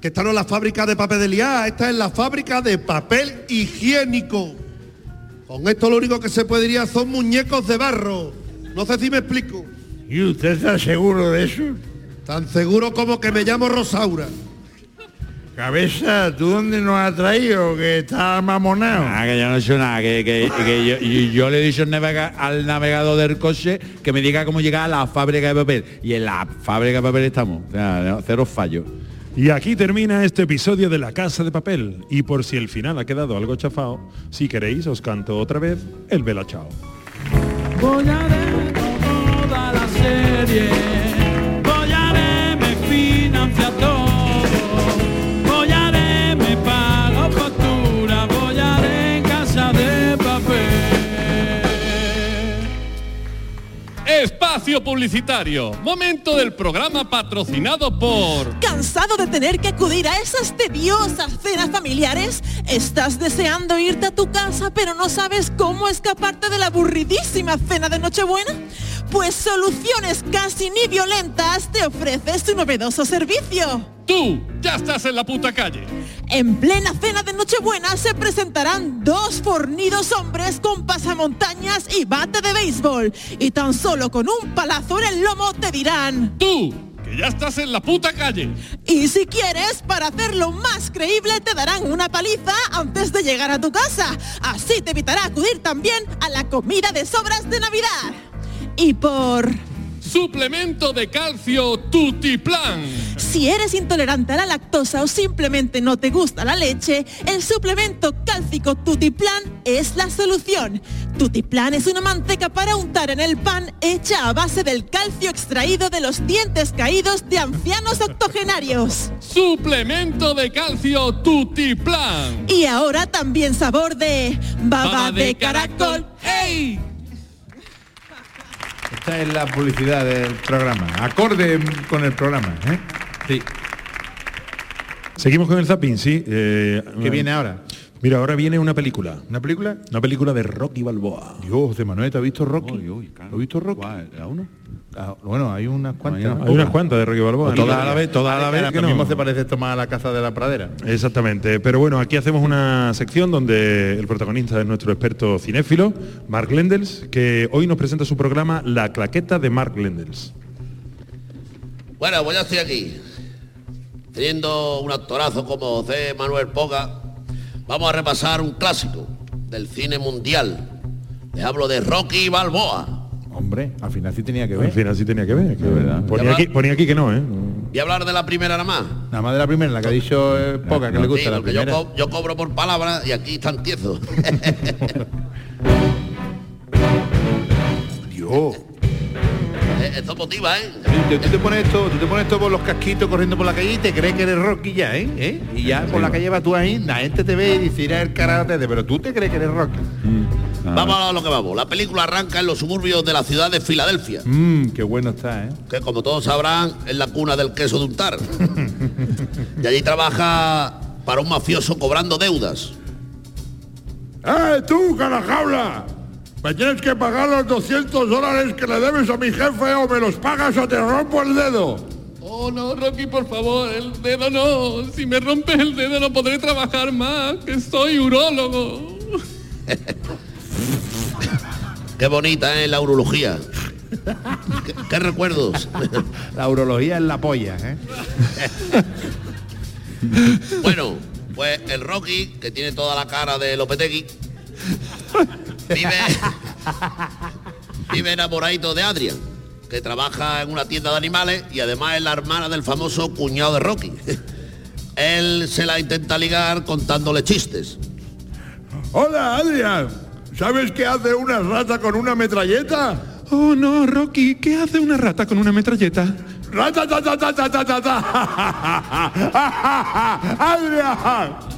que esta no es la fábrica de papel de liar, esta es la fábrica de papel higiénico. Con esto lo único que se puede liar son muñecos de barro. No sé si me explico. ¿Y usted está seguro de eso? Tan seguro como que me llamo Rosaura. Cabeza, ¿tú dónde nos has traído? Que está mamonado. Ah, que yo no he hecho nada, que, que- que yo, yo le he dicho al, navega- al navegador del coche que me diga cómo llegar a la fábrica de papel. Y en la fábrica de papel estamos. O sea, cero fallos. Y aquí termina este episodio de La Casa de Papel. Y por si el final ha quedado algo chafado, si queréis os canto otra vez el Vela Chao. Voy a ver toda la serie. Espacio publicitario. Momento del programa patrocinado por... ¿Cansado de tener que acudir a esas tediosas cenas familiares? ¿Estás deseando irte a tu casa pero no sabes cómo escaparte de la aburridísima cena de Nochebuena? Pues Soluciones Casi Ni Violentas te ofrece su novedoso servicio. Tú, ya estás en la puta calle. En plena cena de Nochebuena se presentarán dos fornidos hombres con pasamontañas y bate de béisbol. Y tan solo con un palazo en el lomo te dirán... Tú, que ya estás en la puta calle. Y si quieres, para hacerlo más creíble, te darán una paliza antes de llegar a tu casa. Así te evitará acudir también a la comida de sobras de Navidad. Y por... Suplemento de calcio Tutiplan. Si eres intolerante a la lactosa o simplemente no te gusta la leche, el suplemento cálcico Tutiplan es la solución. Tutiplan es una manteca para untar en el pan hecha a base del calcio extraído de los dientes caídos de ancianos octogenarios. Suplemento de calcio Tutiplan. Y ahora también sabor de baba, Baba de, de caracol. ¡Ey! Esta es la publicidad del programa. Acorde con el programa, ¿eh? Sí. Seguimos con el zapping, sí. eh, ¿Qué viene ahora? Mira, ahora viene una película. ¿Una película? Una película de Rocky Balboa. Dios, José Manuel, ¿te has visto Rocky? Uy. ¿Has visto Rocky? ¿A uno? Ah, bueno, hay unas cuantas. Hay ¿no? Hay unas cuantas de Rocky Balboa. Todas a la vez, todas a la vez. Que no. mismo se parece esto más a la casa de la pradera. Exactamente, pero bueno, aquí hacemos una sección donde el protagonista es nuestro experto cinéfilo, Mark Lendels, que hoy nos presenta su programa La claqueta de Mark Lendels. Bueno, pues ya estoy aquí. Teniendo un actorazo como José Manuel Poga, vamos a repasar un clásico del cine mundial. Les hablo de Rocky Balboa. Hombre, al final sí tenía que Al ver. final sí tenía que ver. que verdad. Ponía, aquí, ponía aquí que no, ¿eh? Y hablar de la primera nada más. Nada más de la primera, la que ha dicho eh, Poca, que le Sí, gusta la yo, primera. co- yo cobro por palabra y aquí están tiesos. Dios. Eh, Esto motiva, ¿eh? Tú, tú te pones esto, tú te pones esto por los casquitos corriendo por la calle y te crees que eres Rocky ya, ¿eh? ¿Eh? Y ya por la calle vas tú ahí, la gente te ve y dice, "Irá el karate, pero tú te crees que eres Rocky. Vamos a lo que vamos. La película arranca en los suburbios de la ciudad de Filadelfia, Mmm, qué bueno está, ¿eh? que como todos sabrán es la cuna del queso de untar. y allí trabaja para un mafioso cobrando deudas. ¡Eh, tú, carajabla! Me tienes que pagar los 200 dólares que le debes a mi jefe o me los pagas o te rompo el dedo. Oh, no, Rocky, por favor, el dedo no. Si me rompes el dedo no podré trabajar más, que soy urólogo. Qué bonita es la urología. ¿Qué, qué recuerdos? La urología es la polla, ¿eh? Bueno, pues el Rocky, que tiene toda la cara de Lopetegui, vive, vive enamoradito de Adrian, que trabaja en una tienda de animales y además es la hermana del famoso cuñado de Rocky. Él se la intenta ligar contándole chistes. Hola, Adrián. ¿Sabes qué hace una rata con una metralleta? Oh, no, Rocky, ¿qué hace una rata con una metralleta? ¡Rata, ta, ta, ta, ta, ta, ta, ta! ¡Adrián!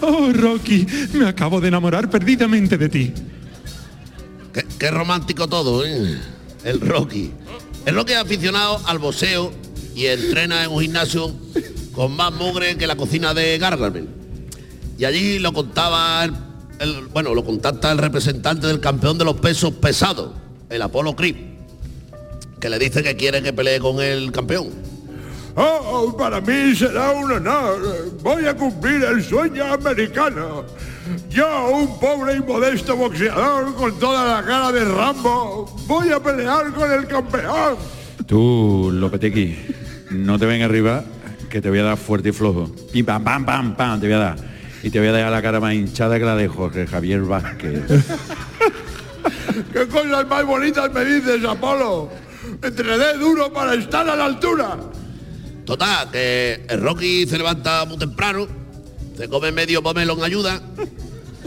Oh, Rocky, me acabo de enamorar perdidamente de ti. Qué, romántico todo, ¿eh? El Rocky. El Rocky es aficionado al boxeo y entrena en un gimnasio con más mugre que la cocina de Gargamel. Y allí lo contaba, el, el- bueno, lo contacta el representante del campeón de los pesos pesados, el Apolo Creed, que le dice que quiere que pelee con el campeón. Oh, para mí será un honor. Voy a cumplir el sueño americano. Yo, un pobre y modesto boxeador con toda la cara de Rambo, voy a pelear con el campeón. Tú, Lopetegui, no te ven arriba, que te voy a dar fuerte y flojo. Pim, pam, pam, pam, pam, te voy a dar. Y te voy a dejar la cara más hinchada que la de Jorge Javier Vázquez. ¿Qué cosas más bonitas me dices, Apolo? Entrené duro para estar a la altura. Total, que el Rocky se levanta muy temprano, se come medio pomelo en ayuda,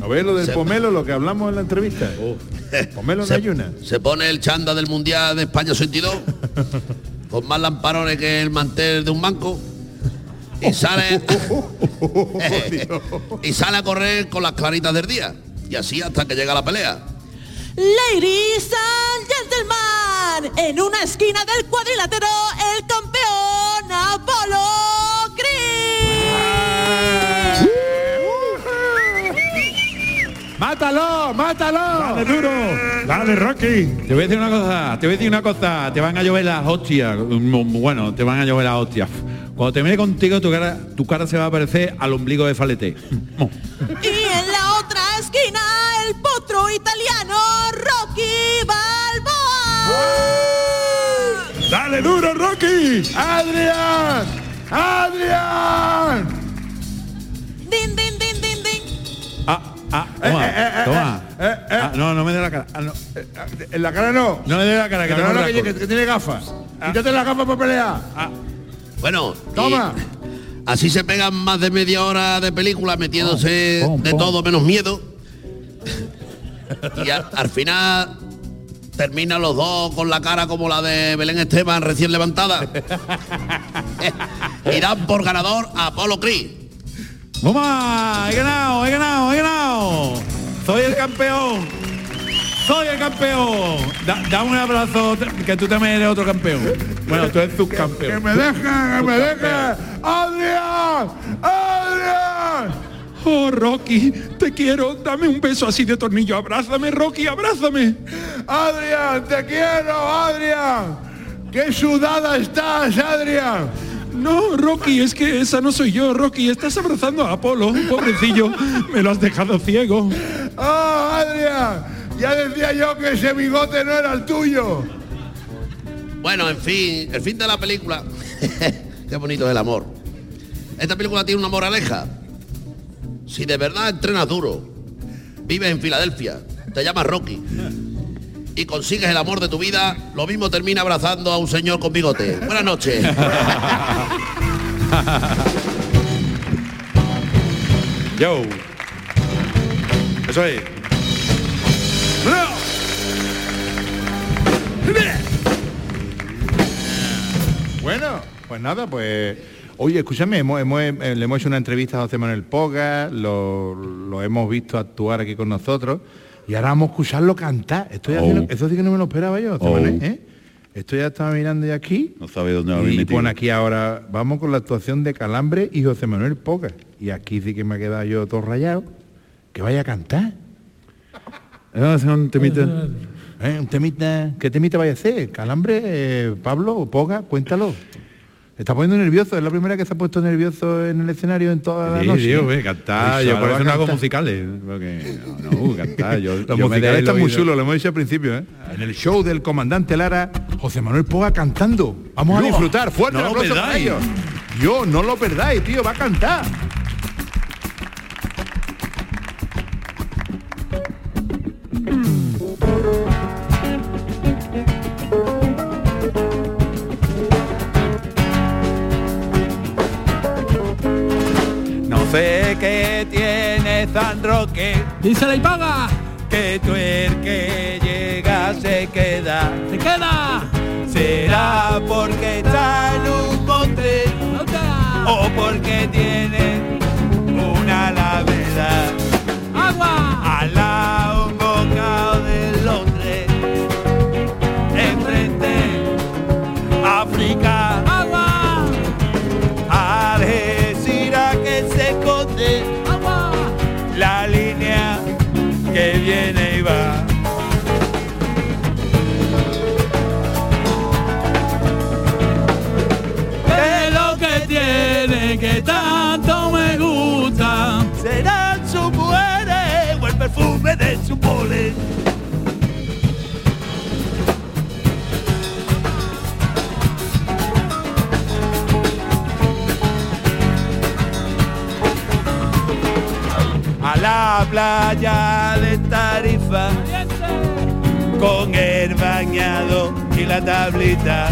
A ver lo del Se- pomelo, lo que hablamos en la entrevista. Pomelo en se, ayuna. se pone el chanda del Mundial de España 82, con más lamparones que el mantel de un banco, y sale, y sale a correr con las claritas del día. Y así hasta que llega la pelea. Ladies and gentlemen, en una esquina del cuadrilátero, el campeón Apolo Creed. ¡Mátalo! ¡Mátalo! Dale duro, dale Rocky. Te voy a decir una cosa, te voy a decir una cosa, te van a llover las hostias. Mm, Bueno, te van a llover las hostias. Cuando termine contigo, tu cara, tu cara se va a parecer al ombligo de Falete. Y en la otra esquina, el potro italiano Rocky Balboa. Dale duro, Rocky. ¡Adrián! ¡Adrián! Din, din, din, din, din. Ah, ah, toma, eh, eh, toma. eh, eh. Ah, no, no me dé la cara. Ah, no. En la cara no. No le dé la cara, que no, no, que, que- que tiene gafas. Quítate las gafas para pelear. Bueno, y Toma. así se pegan más de media hora de película metiéndose Pom, pom, de todo menos miedo. y a- al final terminan los dos con la cara como la de Belén Esteban recién levantada. y dan por ganador a Apolo Creed. ¡Vamos! ¡He ganado! ¡He ganado! ¡He ganado! ¡Soy el campeón! ¡Soy el campeón! Da- dame un abrazo, que tú también eres otro campeón. Bueno, tú eres Que subcampeón. me dejen, que me dejen. ¡Adrián! ¡Adrián! Oh, Rocky, te quiero. Dame un beso así de tornillo. Abrázame, Rocky, abrázame. ¡Adrián! ¡Te quiero, Adrián! ¡Qué sudada estás, Adrián! No, Rocky, es que esa no soy yo, Rocky. Estás abrazando a Apolo, pobrecillo. Me lo has dejado ciego. ¡Oh, Adrián! Ya decía yo que ese bigote no era el tuyo. Bueno, en fin, el fin de la película. Qué bonito es el amor. Esta película tiene una moraleja. Si de verdad entrenas duro, vives en Filadelfia, te llamas Rocky y consigues el amor de tu vida, lo mismo termina abrazando a un señor con bigote. Buenas noches. Yo. Eso es. Bueno, pues nada, pues. Oye, escúchame, hemos, hemos- eh, le hemos hecho una entrevista a José Manuel Poga, lo, lo hemos visto actuar aquí con nosotros Y ahora vamos a escucharlo cantar. Estoy Oh. haciendo- eso sí que no me lo esperaba yo. Oh. Manuel, ¿eh? Esto ya estaba mirando de aquí. No sabe dónde lo habéis Y metido. pone aquí ahora, vamos con la actuación de Calambre y José Manuel Poca. Y aquí sí que me ha quedado yo todo rayado. Que vaya a cantar. A hacer un temita. ¿Eh? Un temita. ¿Qué temita vaya a hacer? Calambre, eh, Pablo, Poga, cuéntalo. Está poniendo nervioso, es la primera que se ha puesto nervioso en el escenario en toda la Sí, noche. ve, cantar, Eso, yo por eso a no hago musicales. Porque, no, no, cantar, yo, Los yo musicales están muy chulos, lo hemos dicho al principio, ¿eh? En el show del comandante Lara, José Manuel Poga cantando. Vamos a No, disfrutar, fuerte no el lo aplauso para perdáis. ellos. Yo, no lo perdáis, tío, va a cantar. San Roque. Y paga. Que tú el que llega se queda. Se queda. Será porque su polen. A la playa de Tarifa con el bañado y la tablita.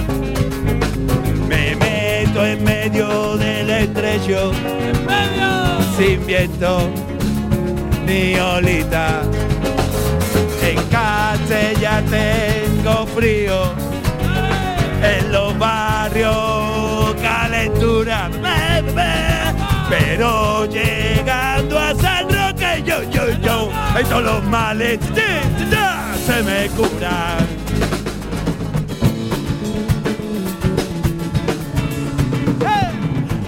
Me meto en medio del estrecho En medio. sin viento ni olita. En Castella tengo frío, en los barrios calentura, me, pero llegando a San Roque yo, yo, yo, y todos los males se me curan.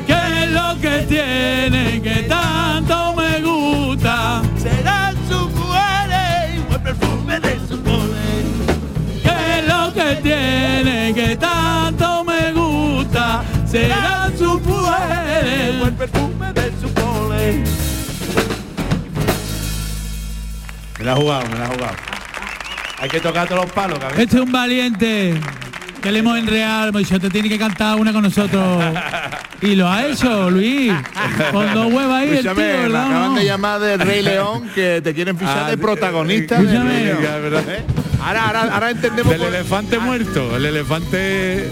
¿Qué es lo que tiene que tanto que tanto me gusta? Será su o el mujer. perfume de su polen. Me la ha jugado, me la ha jugado. Hay que tocar todos los palos, cabrón. Este es un valiente que le hemos enreado, hemos dicho, te tiene que cantar una con nosotros. Y lo ha hecho, Luis. Con dos huevas ahí, el tío, Escúchame, me ¿verdad? acaban no? de llamar del Rey León que te quieren fichar Ah, de protagonista. escúchame. Rey León. ¿Eh? Ahora, ahora, ahora entendemos Del por, elefante muerto, el elefante...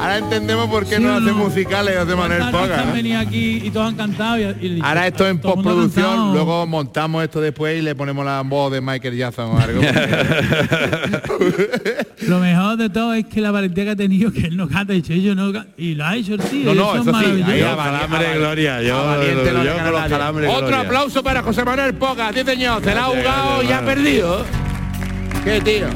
ahora entendemos por qué Sí no o hace no. musicales José Manuel ¿Cuántas Poga. han ¿no? venido aquí y todos han cantado. Y, Ahora esto en postproducción, luego montamos esto después y le ponemos la voz de Michael Jackson o algo. Lo mejor de todo es que la valentía que ha tenido, que él no canta, y yo no ca- y lo ha hecho el tío. No, no, eso es eso sí, ahí Yo, calambre de gloria, yo, a valiente no le yo gana con los nadie. calambres de Otro gloria. aplauso para José Manuel Poga, sí señor, se la ha jugado y ha perdido. Qué tío.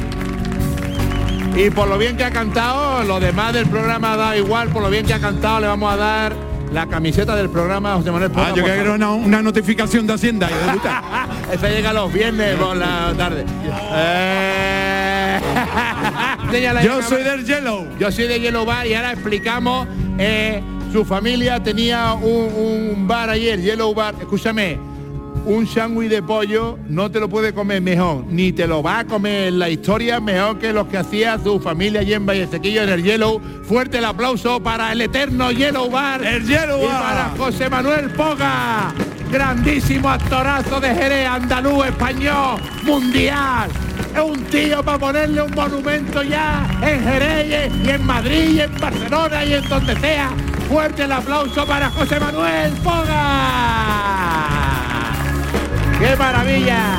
Y por lo bien que ha cantado, lo demás del programa da igual, por lo bien que ha cantado le vamos a dar la camiseta del programa José Manuel. Ah, yo quiero una, una notificación de Hacienda. Esa llega los viernes por la tarde. Eh, Yo soy del Yellow. Yo soy de Yellow Bar y ahora explicamos. eh, su familia tenía un, un bar ayer, Yellow Bar. Escúchame, un sándwich de pollo no te lo puede comer mejor, ni te lo va a comer en la historia mejor que los que hacía su familia allí en Vallesequillo en el Yellow. Fuerte el aplauso para el eterno Yellow Bar. El Yellow y Bar. para José Manuel Poga. Grandísimo actorazo de Jerez, andaluz, español, mundial. Es un tío para ponerle un monumento ya en Jerez y en Madrid y en Barcelona y en donde sea. Fuerte el aplauso para José Manuel Poga. ¡Qué maravilla!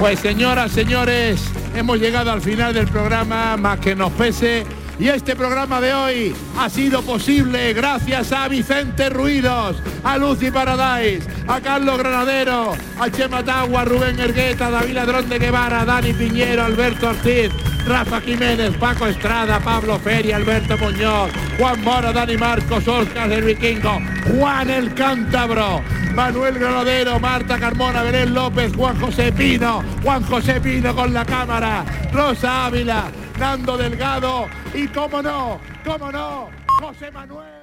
Pues señoras, señores, hemos llegado al final del programa, más que nos pese. Y este programa de hoy ha sido posible gracias a Vicente Ruidos, a Lucy Paradise, a Carlos Granadero, a Chema Tagua, Rubén Ergueta, David Ladrón de Guevara, Dani Piñero, Alberto Ortiz, Rafa Jiménez, Paco Estrada, Pablo Feria, Alberto Muñoz, Juan Mora, Dani Marcos, Oscar el Vikingo, Juan el Cántabro, Manuel Granadero, Marta Carmona, Belén López, Juan José Pino, Juan José Pino con la cámara, Rosa Ávila, Nando Delgado y cómo no, cómo no, José Manuel.